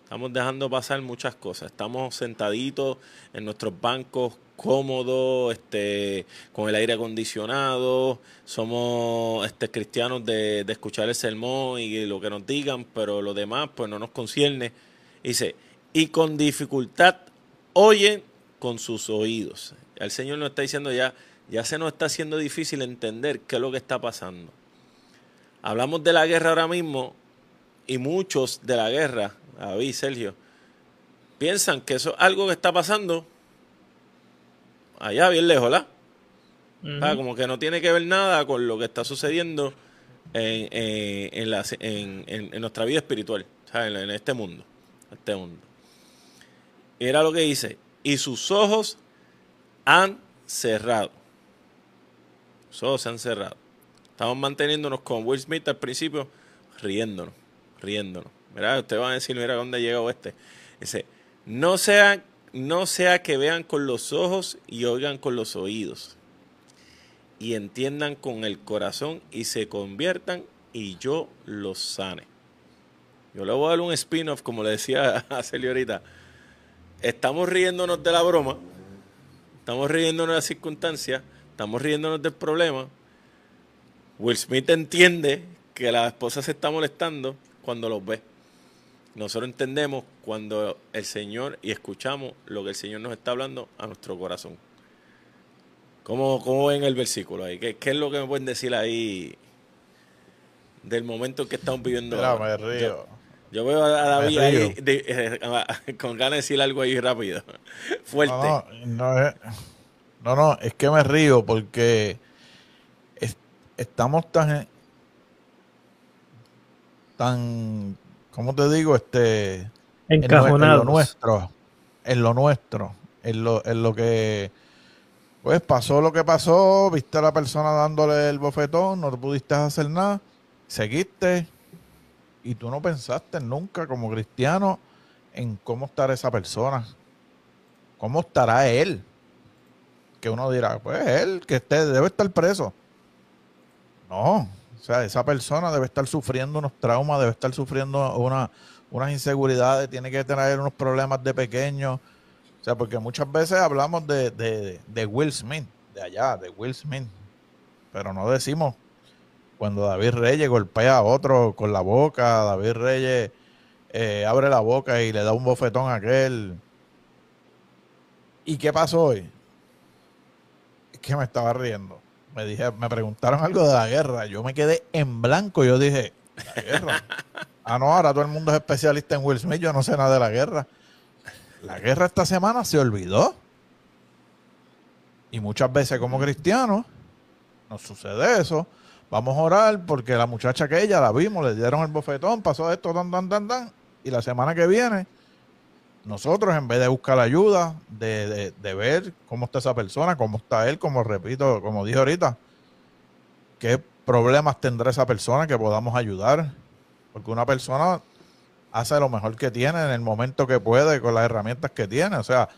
Estamos dejando pasar muchas cosas. Estamos sentaditos en nuestros bancos cómodos, este, con el aire acondicionado. Somos este, cristianos de, de escuchar el sermón y lo que nos digan, pero lo demás pues no nos concierne. Dice, y con dificultad oyen con sus oídos. El Señor nos está diciendo ya, ya se nos está haciendo difícil entender qué es lo que está pasando. Hablamos de la guerra ahora mismo y muchos de la guerra, David, Sergio, piensan que eso es algo que está pasando allá bien lejos. Ah, como que no tiene que ver nada con lo que está sucediendo en, en- en la- en- en- en nuestra vida espiritual, en este mundo. Este mundo. Era lo que dice, y sus ojos han cerrado. Sus ojos se han cerrado. Estamos manteniéndonos con Will Smith al principio, riéndonos, riéndonos. Mira, ustedes van a decir, mira dónde llegó este. Dice, no sea, no sea que vean con los ojos y oigan con los oídos. Y entiendan con el corazón y se conviertan y yo los sane. Yo le voy a dar un spin-off, como le decía (laughs) a Celio ahorita. Estamos riéndonos de la broma, estamos riéndonos de las circunstancias, estamos riéndonos del problema. Will Smith entiende que la esposa se está molestando cuando los ve. Nosotros entendemos cuando el Señor y escuchamos lo que el Señor nos está hablando a nuestro corazón. ¿Cómo, cómo ven el versículo ahí? ¿Qué, qué es lo que me pueden decir ahí del momento en que estamos viviendo? Mira, ahora? me río. Yo, yo veo a David ahí de- eh, (laughs) con ganas de decir algo ahí rápido, (laughs) fuerte. No, no, no, es, no, no, es que me río porque es- estamos tan, tan, ¿cómo te digo? Este, en, nue- en Encajonados. lo nuestro, en lo nuestro, en lo, en lo que, pues pasó lo que pasó, viste a la persona dándole el bofetón, no pudiste hacer nada, seguiste y tú no pensaste nunca como cristiano en cómo estará esa persona, cómo estará él, que uno dirá, pues él que esté, debe estar preso. No, o sea, esa persona debe estar sufriendo unos traumas, debe estar sufriendo una, unas inseguridades, tiene que tener unos problemas de pequeño. O sea, porque muchas veces hablamos de, de, de Will Smith, de allá, de Will Smith, pero no decimos cuando David Reyes golpea a otro con la boca, David Reyes eh, abre la boca y le da un bofetón a aquel. ¿Y qué pasó hoy? Es que me estaba riendo. Me dije, me preguntaron algo de la guerra. Yo me quedé en blanco. Yo dije, ¿la guerra? Ah, no, ahora todo el mundo es especialista en Will Smith. Yo no sé nada de la guerra. La guerra esta semana se olvidó. Y muchas veces como cristianos nos sucede eso. Vamos a orar porque la muchacha aquella la vimos, le dieron el bofetón, pasó esto, tan, tan, tan, tan. Y la semana que viene, nosotros en vez de buscar ayuda, de, de- de ver cómo está esa persona, cómo está él, como repito, como dije ahorita, qué problemas tendrá esa persona que podamos ayudar. Porque una persona hace lo mejor que tiene en el momento que puede, con las herramientas que tiene. O sea,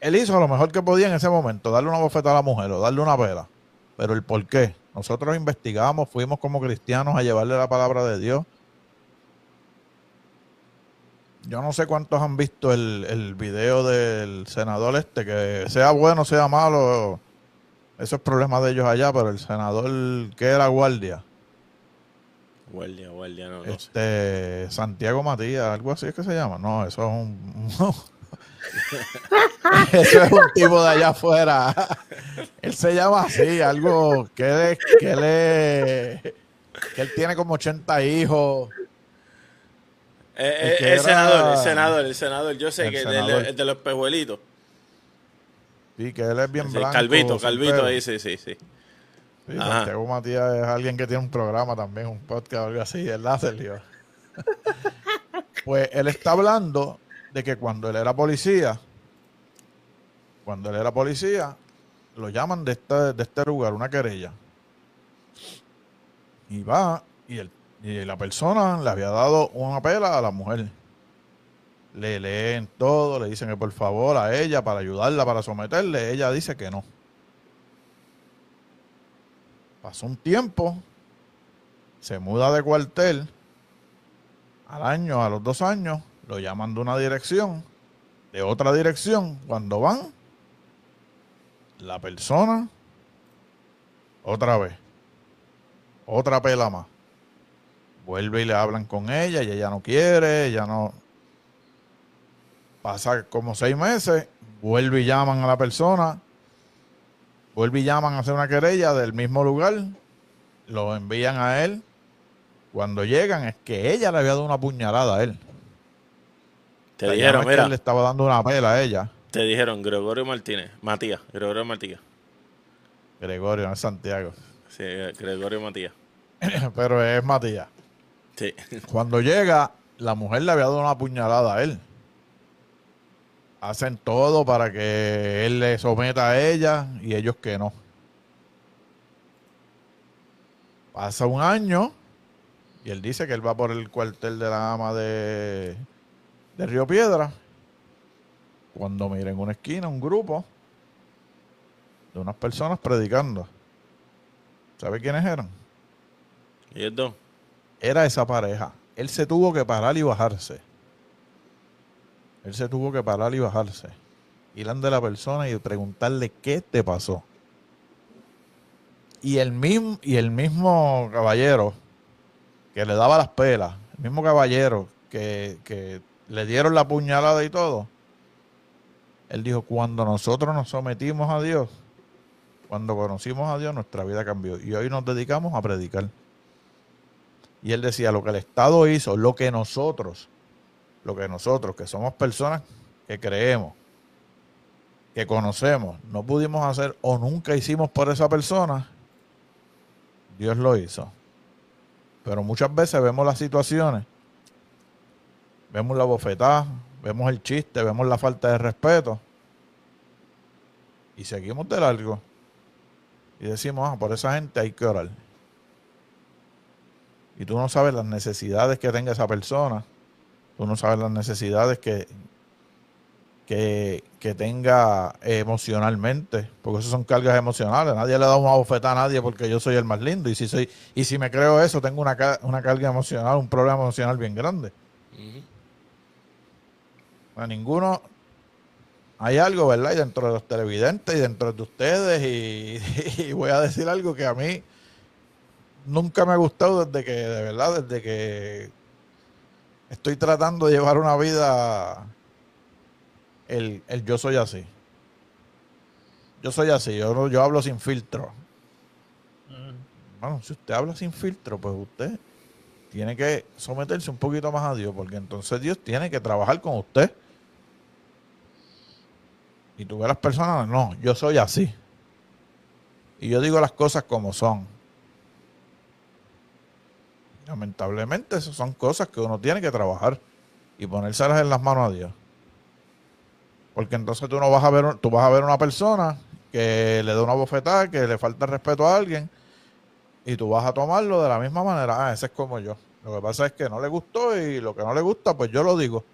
él hizo lo mejor que podía en ese momento, darle una bofeta a la mujer o darle una pela. Pero el por qué. Nosotros investigamos, fuimos como cristianos a llevarle la palabra de Dios. Yo no sé cuántos han visto el, el video del senador este, que sea bueno, sea malo, eso es problema de ellos allá, pero el senador que era guardia, Guardia, guardia, no, no sé. este Santiago Matías, algo así es que se llama. No, eso es un. (laughs) (laughs) eso es un tipo de allá afuera. él se llama así, algo que él, que él es- que él tiene como 80 hijos. Eh, el eh, el senador, el senador, el senador. Yo sé El que el, senador. el de los pejuelitos. Sí, que él es bien Sí, blanco. Calvito, Calvito pelo. ahí, sí, sí, sí. Sí. Santiago Matías es alguien que tiene un programa también, un podcast o algo así, ¿verdad, Sergio? (laughs) pues él está hablando de que cuando él era policía, cuando él era policía, lo llaman de este, de este lugar, una querella. Y va, y, el, y la persona le había dado una pela a la mujer. Le leen todo, le dicen que por favor a ella, para ayudarla, para someterle, ella dice que no. Pasó un tiempo, se muda de cuartel, al año, a los dos años, lo llaman de una dirección, de otra dirección, cuando van, la persona, otra vez, otra pela más. Vuelve y le hablan con ella y ella no quiere, ella no... Pasa como seis meses, vuelve y llaman a la persona, vuelve y llaman a hacer una querella del mismo lugar, lo envían a él. Cuando llegan es que ella le había dado una puñalada a él. Te dijeron, que mira, le estaba dando una pela a ella. te dijeron Gregorio Martínez, Matías, Gregorio Matías. Gregorio, no es Santiago. Sí, Gregorio Matías. (coughs) Pero es Matías. Sí. Cuando llega, la mujer le había dado una puñalada a él. Hacen todo para que él le someta a ella y ellos que no. Pasa un año y él dice que él va por el cuartel de la ama de, de Río Piedra. Cuando mira en una esquina un grupo de unas personas predicando. ¿Sabe quiénes eran? ¿Y dos? era esa pareja. Él se tuvo que parar y bajarse. Él se tuvo que parar y bajarse. Ir ante la persona y preguntarle qué te pasó. Y el mismo, y el mismo caballero que le daba las pelas, el mismo caballero que, que le dieron la puñalada y todo, él dijo, cuando nosotros nos sometimos a Dios, cuando conocimos a Dios, nuestra vida cambió. Y hoy nos dedicamos a predicar. Y él decía, lo que el Estado hizo, lo que nosotros, lo que nosotros, que somos personas que creemos, que conocemos, no pudimos hacer o nunca hicimos por esa persona, Dios lo hizo. Pero muchas veces vemos las situaciones, vemos la bofetada, vemos el chiste, vemos la falta de respeto y seguimos de largo. Y decimos, ah, por esa gente hay que orar y tú no sabes las necesidades que tenga esa persona, tú no sabes las necesidades que, que, que tenga emocionalmente, porque eso son cargas emocionales. Nadie le da una bofetada a nadie porque yo soy el más lindo. Y si soy, y si me creo eso, tengo una, una carga emocional, un problema emocional bien grande. A ninguno hay algo, ¿verdad? Y dentro de los televidentes y dentro de ustedes, y, (laughs) y voy a decir algo que a mí nunca me ha gustado desde que, de verdad, desde que estoy tratando de llevar una vida, el, el yo soy así. Yo soy así, yo, yo hablo sin filtro. Bueno, si usted habla sin filtro, pues usted tiene que someterse un poquito más a Dios, porque entonces Dios tiene que trabajar con usted. Y tú ves las personas, no, yo soy así. Y yo digo las cosas como son. Lamentablemente, esas son cosas que uno tiene que trabajar y ponérselas en las manos a Dios. Porque entonces tú no vas a ver, tú vas a ver una persona que le da una bofetada, que le falta respeto a alguien, y tú vas a tomarlo de la misma manera. Ah, ese es como yo. Lo que pasa es que no le gustó y lo que no le gusta, pues yo lo digo.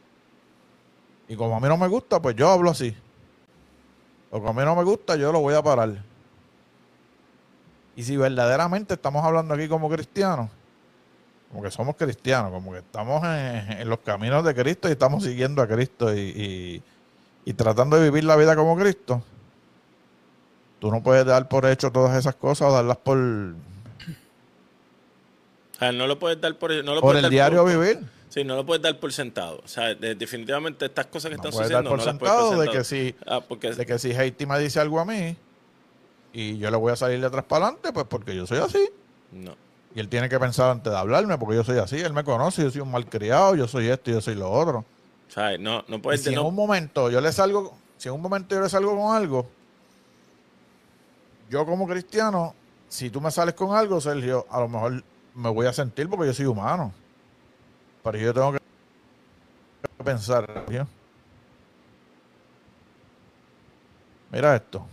Y como a mí no me gusta, pues yo hablo así. Lo que a mí no me gusta, yo lo voy a parar. Y si verdaderamente estamos hablando aquí como cristianos, como que somos cristianos, como que estamos en, en los caminos de Cristo y estamos siguiendo a Cristo y, y- y tratando de vivir la vida como Cristo, tú no puedes dar por hecho todas esas cosas o darlas por, O sea, no lo puedes dar por, no lo por puedes el dar diario por- vivir. Sí, no lo puedes dar por sentado. O sea, de- definitivamente estas cosas que No están puedes dar sucediendo por no las puedes sentado dar de por que sentado. si, Ah, porque de que si Haiti me dice algo a mí y yo le voy a salir de atrás para adelante, pues porque yo soy así. no. Y él tiene que pensar antes de hablarme porque yo soy así. Él me conoce, yo soy un malcriado, yo soy esto y yo soy lo otro. O sea, no, no puedes... si en un momento yo le salgo, si en un momento yo le salgo con algo, yo como cristiano, si tú me sales con algo, Sergio, a lo mejor me voy a sentir porque yo soy humano. Pero yo tengo que pensar, Sergio. Mira esto.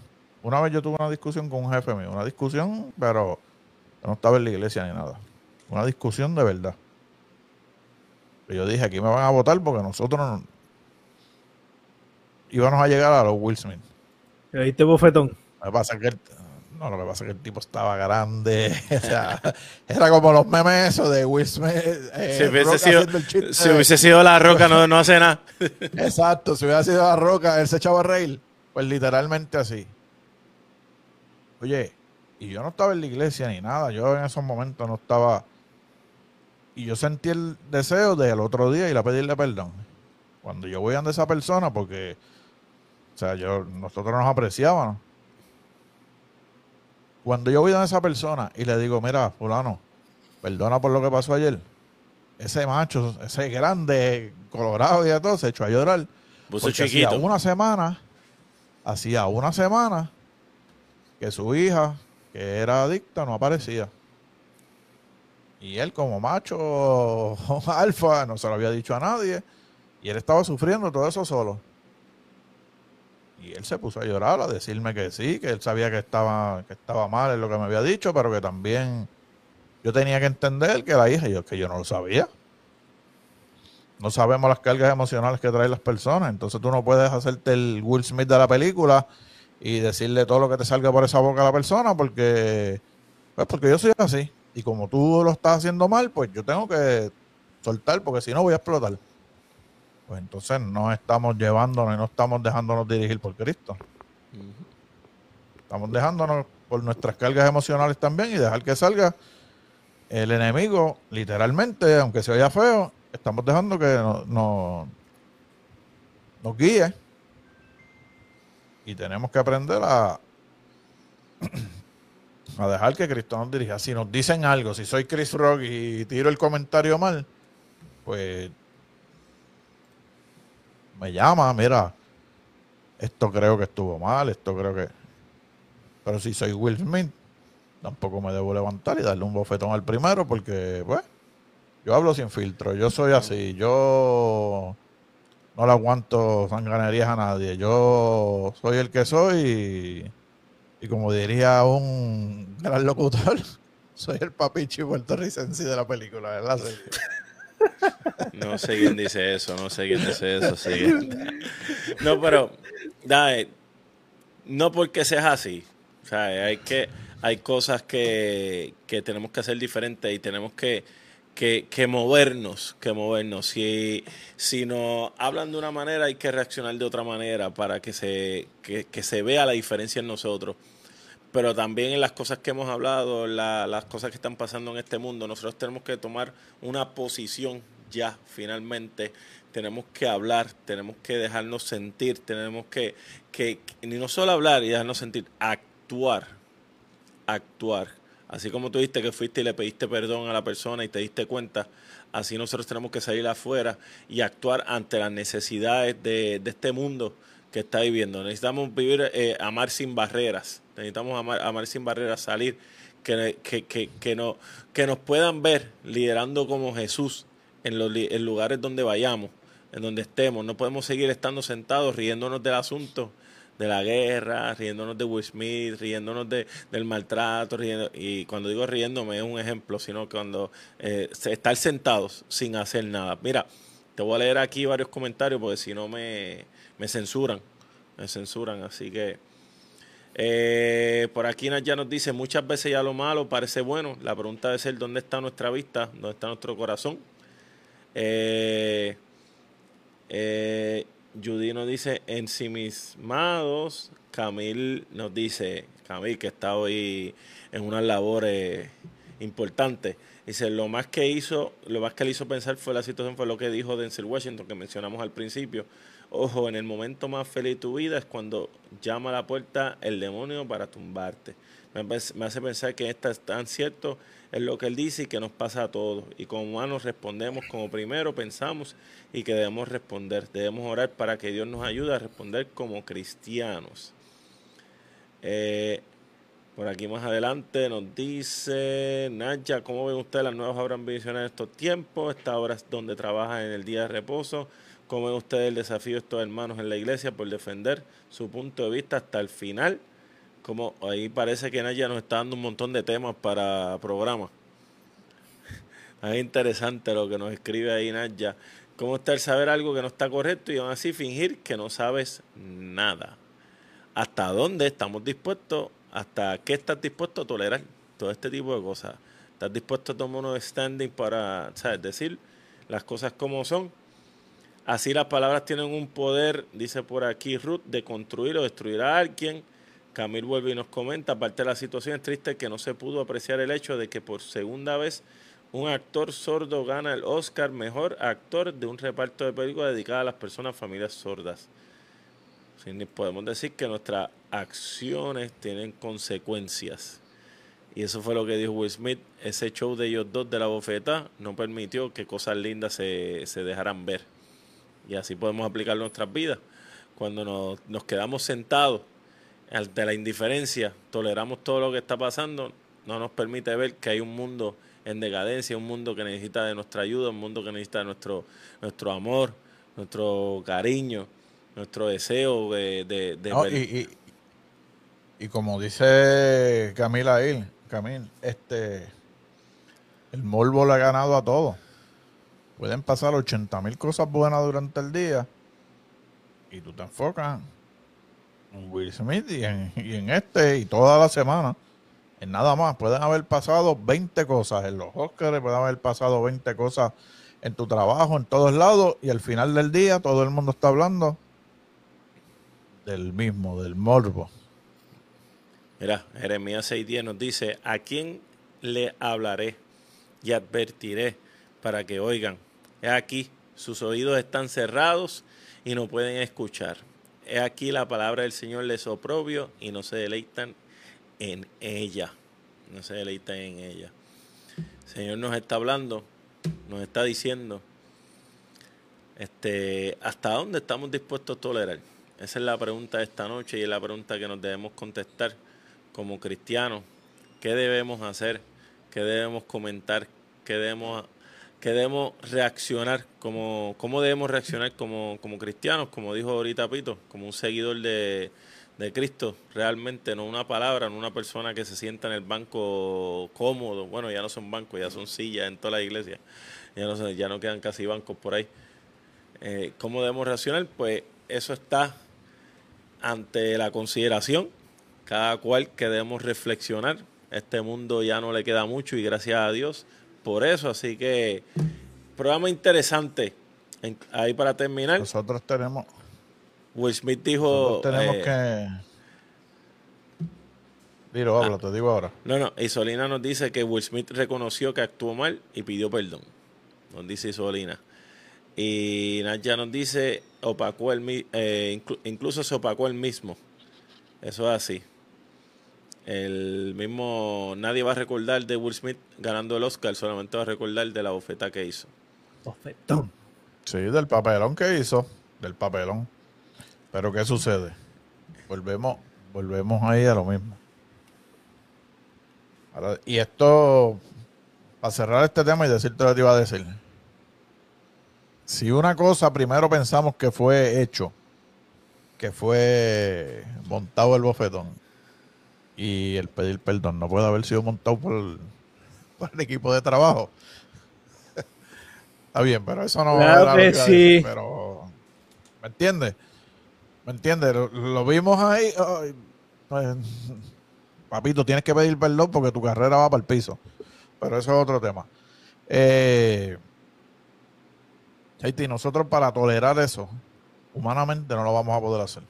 Una vez yo tuve una discusión con un jefe mío, una discusión, pero no estaba en la iglesia ni nada. Una discusión de verdad. Y yo dije, aquí me van a votar porque nosotros no- íbamos a llegar a los Will Smith. ¿Le diste bofetón? Lo que pasa es que no, lo que pasa es que el tipo estaba grande. (laughs) o sea, era como los memes esos de Will Smith. eh, si, hubiese sido, si de- hubiese la roca, no, no hace nada. (laughs) Exacto, si hubiera sido la roca, él se echaba a reír. Pues literalmente así. Oye, y yo no estaba en la iglesia ni nada. Yo en esos momentos no estaba. Y yo sentí el deseo del otro día ir a pedirle perdón. Cuando yo voy ante esa persona, porque. O sea, yo, nosotros nos apreciábamos. Cuando yo voy a esa persona y le digo, mira, fulano, perdona por lo que pasó ayer. Ese macho, ese grande, colorado y de todo, se echó a llorar. Puso chiquito. hacía una semana, hacía una semana que su hija, que era adicta, no aparecía. Y él como macho (laughs) alfa, no se lo había dicho a nadie. Y él estaba sufriendo todo eso solo. Y él se puso a llorar, a decirme que sí, que él sabía que estaba, que estaba mal en lo que me había dicho, pero que también yo tenía que entender que la hija, yo que yo no lo sabía. No sabemos las cargas emocionales que traen las personas. Entonces tú no puedes hacerte el Will Smith de la película y decirle todo lo que te salga por esa boca a la persona porque, pues porque yo soy así. Y como tú lo estás haciendo mal, pues yo tengo que soltar porque si no voy a explotar. Pues entonces no estamos llevándonos y no estamos dejándonos dirigir por Cristo. Estamos dejándonos por nuestras cargas emocionales también y dejar que salga el enemigo, literalmente, aunque se oiga feo, estamos dejando que no- no- nos guíe. Y tenemos que aprender a, (clears throat) a dejar que Cristo nos dirija. Si nos dicen algo, si soy Chris Rock y tiro el comentario mal, pues me llama, mira, esto creo que estuvo mal, esto creo que... Pero si soy Will Smith, tampoco me debo levantar y darle un bofetón al primero porque, pues, yo hablo sin filtro, yo soy así, yo no le aguanto sanganerías a nadie, yo soy el que soy y, como diría un gran locutor, (laughs) soy el papichi puertorricense de la película, ¿verdad? (laughs) No sé quién dice eso, no sé quién dice eso. sí. No, pero, no porque seas así. O sea, hay que, hay cosas que, que tenemos que hacer diferentes y tenemos que, que, que movernos, que movernos. Si, si nos hablan de una manera, hay que reaccionar de otra manera para que se, que, que se vea la diferencia en nosotros pero también en las cosas que hemos hablado, la- las cosas que están pasando en este mundo, nosotros tenemos que tomar una posición ya, finalmente. Tenemos que hablar, tenemos que dejarnos sentir, tenemos que, que, ni no solo hablar y dejarnos sentir, actuar, actuar. Así como tú dijiste que fuiste y le pediste perdón a la persona y te diste cuenta, así nosotros tenemos que salir afuera y actuar ante las necesidades de, de este mundo que está viviendo. Necesitamos vivir, eh, amar sin barreras. Necesitamos amar, sin barreras, salir, que, que, que, que, no, que nos puedan ver liderando como Jesús en los en lugares donde vayamos, en donde estemos. No podemos seguir estando sentados riéndonos del asunto de la guerra, riéndonos de Will Smith, riéndonos de, del maltrato, riendo, y cuando digo riéndome es un ejemplo, sino cuando eh, estar sentados sin hacer nada. Mira, te voy a leer aquí varios comentarios porque si no me, me censuran, me censuran, así que eh, por aquí ya nos dice, muchas veces ya lo malo parece bueno, la pregunta debe ser dónde está nuestra vista, dónde está nuestro corazón. Eh, eh, Judy nos dice ensimismados. Camil nos dice, Camil que está hoy en unas labores importantes. Dice, lo más que hizo, lo más que le hizo pensar fue la situación, fue lo que dijo Denzel Washington, que mencionamos al principio. Ojo, en el momento más feliz de tu vida es cuando llama a la puerta el demonio para tumbarte. Me, hace pensar que esta es tan cierto, es lo que él dice y que nos pasa a todos. Y como humanos respondemos como primero pensamos y que debemos responder. Debemos orar para que Dios nos ayude a responder como cristianos. Eh, por aquí más adelante nos dice Naya, ¿cómo ven ustedes las nuevas obras bendiciones en estos tiempos? Estas obras donde trabajan en el día de reposo. ¿Cómo ven ustedes el desafío de estos hermanos en la iglesia por defender su punto de vista hasta el final? Como ahí parece que Naya nos está dando un montón de temas para programas. (laughs) Es interesante lo que nos escribe ahí Naya. ¿Cómo está el saber algo que no está correcto y aún así fingir que no sabes nada? ¿Hasta dónde estamos dispuestos? ¿Hasta qué estás dispuesto a tolerar? Todo este tipo de cosas. ¿Estás dispuesto a tomar unos standing para ¿sabes? decir las cosas como son? Así las palabras tienen un poder, dice por aquí Ruth, de construir o destruir a alguien. Camil vuelve y nos comenta, aparte de la situación es triste que no se pudo apreciar el hecho de que por segunda vez un actor sordo gana el Oscar Mejor Actor de un reparto de película dedicada a las personas familias sordas. Podemos decir que nuestras acciones tienen consecuencias. Y eso fue lo que dijo Will Smith. Ese show de ellos dos de la bofeta no permitió que cosas lindas se, se dejaran ver. Y así podemos aplicar nuestras vidas. Cuando nos, nos quedamos sentados ante la indiferencia, toleramos todo lo que está pasando, no nos permite ver que hay un mundo en decadencia, un mundo que necesita de nuestra ayuda, un mundo que necesita de nuestro, nuestro amor, nuestro cariño, nuestro deseo de... de, de No, ver- y, y, y como dice Camila ahí, Camil, este, el morbo le ha ganado a todo. Pueden pasar 80 mil cosas buenas durante el día y tú te enfocas en Will Smith y en, este y toda la semana. En nada más. Pueden haber pasado 20 cosas en los Oscars, pueden haber pasado 20 cosas en tu trabajo, en todos lados, y al final del día todo el mundo está hablando del mismo, del morbo. Mira, Jeremías 6.10 nos dice, ¿a quién le hablaré y advertiré para que oigan? He aquí, sus oídos están cerrados y no pueden escuchar. He aquí la palabra del Señor les oprobio y no se deleitan en ella. No se deleitan en ella. El Señor nos está hablando, nos está diciendo, este, ¿hasta dónde estamos dispuestos a tolerar? Esa es la pregunta de esta noche y es la pregunta que nos debemos contestar como cristianos. ¿Qué debemos hacer? ¿Qué debemos comentar? ¿Qué debemos, qué debemos reaccionar? Como, ¿Cómo debemos reaccionar como, como cristianos? Como dijo ahorita Pito, como un seguidor de, de Cristo, realmente, no una palabra, no una persona que se sienta en el banco cómodo. Bueno, ya no son bancos, ya son sillas en toda la iglesia. Ya no, ya no quedan casi bancos por ahí. Eh, ¿Cómo debemos reaccionar? Pues eso está ante la consideración, cada cual que debemos reflexionar. Este mundo ya no le queda mucho y gracias a Dios por eso. Así que, programa interesante. En- ahí para terminar, Nosotros tenemos, Will Smith dijo... tenemos eh, que... Dilo, habla, te digo ahora. No, no, Isolina nos dice que Will Smith reconoció que actuó mal y pidió perdón. Nos dice Isolina. Y Naya nos dice, opacó el, eh, inclu- incluso se opacó el mismo. Eso es así. El mismo, nadie va a recordar de Will Smith ganando el Oscar, solamente va a recordar de la bofeta que hizo. Bofetón. Sí, del papelón que hizo, del papelón. Pero ¿qué sucede? Volvemos, volvemos ahí a lo mismo. Ahora, y esto, para cerrar este tema y decirte lo que te iba a decir. Si una cosa primero pensamos que fue hecho, que fue montado el bofetón, y el pedir perdón no puede haber sido montado por el, por el equipo de trabajo. Está bien, pero eso no Claro era lo que a sí. decir, pero ¿me entiendes? ¿Me entiendes? Lo, lo vimos ahí. ay, pues, papito, tienes que pedir perdón porque tu carrera va para el piso. Pero eso es otro tema. Eh, nosotros para tolerar eso, humanamente no lo vamos a poder hacer.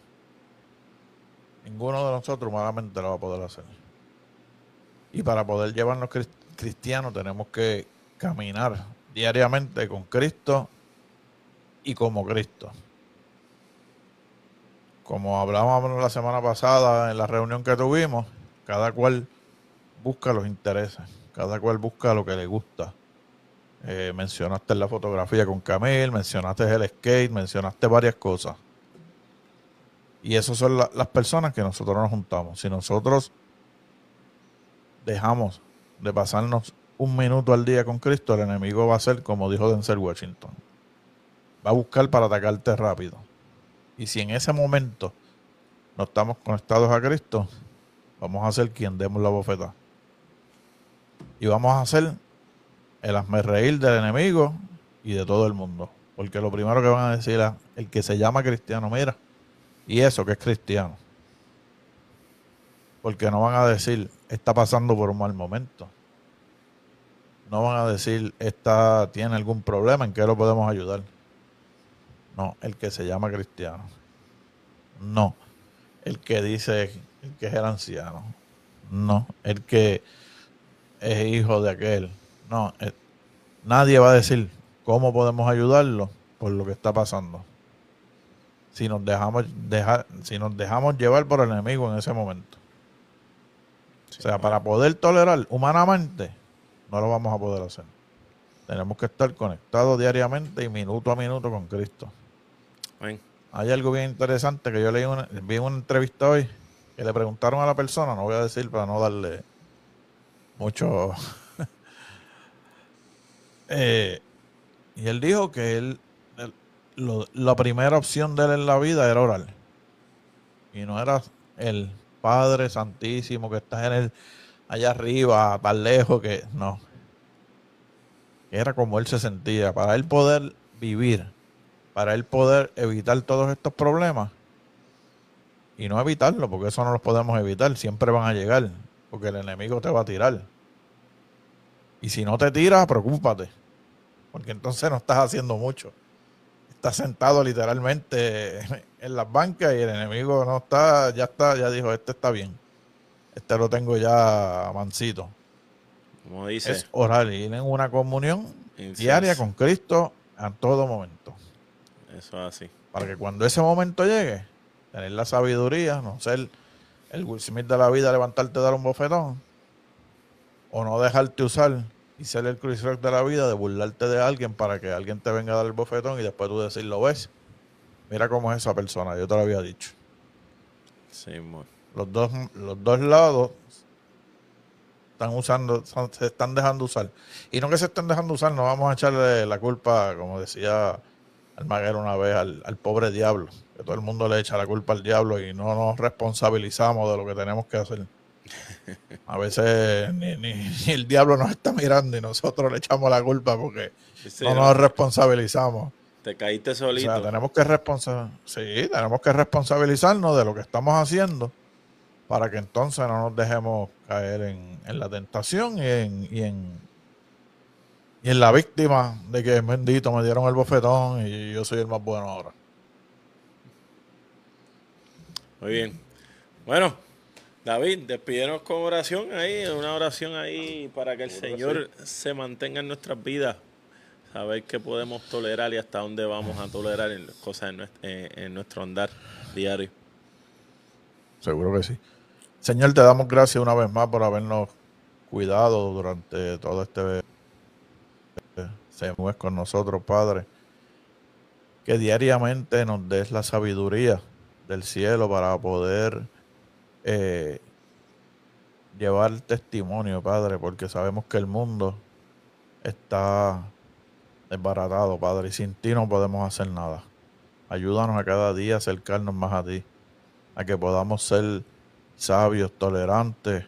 Ninguno de nosotros humanamente lo va a poder hacer. Y para poder llevarnos cris- cristianos tenemos que caminar diariamente con Cristo y como Cristo. Como hablábamos la semana pasada en la reunión que tuvimos, cada cual busca los intereses, cada cual busca lo que le gusta. Eh, mencionaste la fotografía con Camil, mencionaste el skate, mencionaste varias cosas. Y esas son la- las personas que nosotros nos juntamos. Si nosotros dejamos de pasarnos un minuto al día con Cristo, el enemigo va a ser como dijo Denzel Washington. Va a buscar para atacarte rápido. Y si en ese momento no estamos conectados a Cristo, vamos a ser quien demos la bofeta. Y vamos a ser el hazme reír del enemigo y de todo el mundo. Porque lo primero que van a decir es el que se llama cristiano, mira, y eso que es cristiano. Porque no van a decir, está pasando por un mal momento. No van a decir, está, tiene algún problema, ¿en qué lo podemos ayudar? No, el que se llama cristiano. No, el que dice el que es el anciano. No, el que es hijo de aquel. No, eh, nadie va a decir cómo podemos ayudarlo por lo que está pasando. Si nos dejamos dejar, si nos dejamos llevar por el enemigo en ese momento. o sea, para poder tolerar humanamente, no lo vamos a poder hacer. Tenemos que estar conectados diariamente y minuto a minuto con Cristo. Hay algo bien interesante que yo leí una, vi una entrevista hoy que le preguntaron a la persona, no voy a decir para no darle mucho. (laughs) Eh, y él dijo que él- lo- la primera opción de él en la vida era orar. Y no era el Padre Santísimo que está en el allá arriba, tan lejos que no. Era como él se sentía. Para él poder vivir, para él poder evitar todos estos problemas. Y no evitarlo, porque eso no los podemos evitar. Siempre van a llegar, porque el enemigo te va a tirar. Y si no te tiras, preocúpate, porque entonces no estás haciendo mucho. Estás sentado literalmente (laughs) en las bancas y el enemigo no está, ya está, ya dijo, este está bien. Este lo tengo ya mansito. Como dice, Es orar y ir en una comunión diaria con Cristo a todo momento. eso es así. Para que cuando ese momento llegue, tener la sabiduría, no ser el Will Smith de la vida, levantarte y dar un bofetón, o no dejarte usar y ser el Chris Rock de la vida, de burlarte de alguien para que alguien te venga a dar el bofetón y después tú decir, lo ves, mira cómo es esa persona, yo te lo había dicho. Sí, mo- Los dos, los dos lados están usando, se están dejando usar. Y no que se estén dejando usar, no vamos a echarle la culpa, como decía Almaguer una vez, al, al pobre diablo. Que todo el mundo le echa la culpa al diablo y no nos responsabilizamos de lo que tenemos que hacer. A veces ni, ni- (laughs) ni el diablo nos está mirando y nosotros le echamos la culpa porque Sí, no no, nos responsabilizamos. Te caíste O solito. sea, tenemos que responsa sí, tenemos que responsabilizarnos de lo que estamos haciendo para que entonces no nos dejemos caer en, en la tentación y en, y en y en la víctima de que bendito me dieron el bofetón y yo soy el más bueno ahora. Muy bien. Bueno, David, despídenos con oración ahí, una oración ahí para que el Señor se mantenga en nuestras vidas. Saber qué podemos tolerar y hasta dónde vamos a tolerar en cosas en nuestro, en- en nuestro andar diario. Seguro que sí. Señor, te damos gracias una vez más por habernos cuidado durante todo este se mueve con nosotros, Padre. Que diariamente nos des la sabiduría del cielo para poder eh, llevar testimonio, Padre, porque sabemos que el mundo está desbaratado, Padre, y sin ti no podemos hacer nada. Ayúdanos a cada día acercarnos más a ti, a que podamos ser sabios, tolerantes,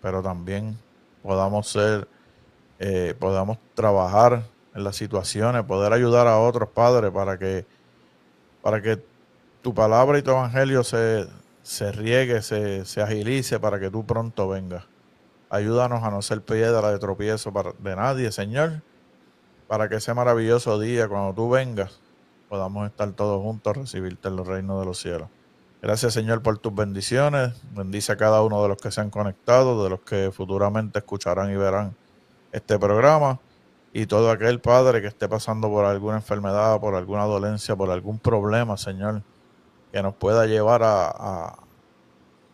pero también podamos ser, eh, podamos trabajar en las situaciones, poder ayudar a otros padres para que, para que tu palabra y tu evangelio se, se riegue, se, se agilice para que tú pronto vengas. Ayúdanos a no ser piedra de tropiezo para, de nadie, Señor, para que ese maravilloso día, cuando tú vengas, podamos estar todos juntos, recibirte en los reinos de los cielos. Gracias, Señor, por tus bendiciones. Bendice a cada uno de los que se han conectado, de los que futuramente escucharán y verán este programa. Y todo aquel Padre que esté pasando por alguna enfermedad, por alguna dolencia, por algún problema, Señor, que nos pueda llevar a, a,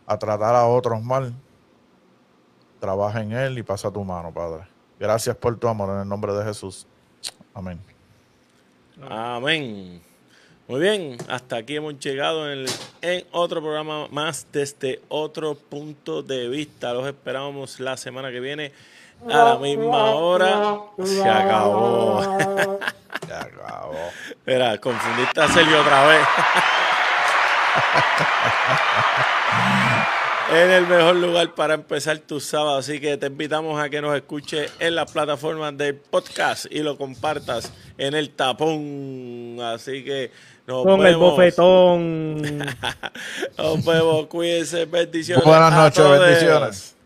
a tratar a otros mal, trabaja en él y pasa tu mano, Padre. Gracias por tu amor en el nombre de Jesús. Amén. Amén. Muy bien, hasta aquí hemos llegado en, el- en otro programa más desde otro punto de vista. Los esperamos la semana que viene a la misma hora. Se acabó. Se acabó. Espera, confundiste a Sergio otra vez. (laughs) (laughs) en el mejor lugar para empezar tu sábado. Así que te invitamos a que nos escuches en las plataformas del podcast y lo compartas en el tapón. Así que nos Con el bofetón. (laughs) Nos vemos. Cuídense. Bendiciones. Buenas a noches, todos. bendiciones.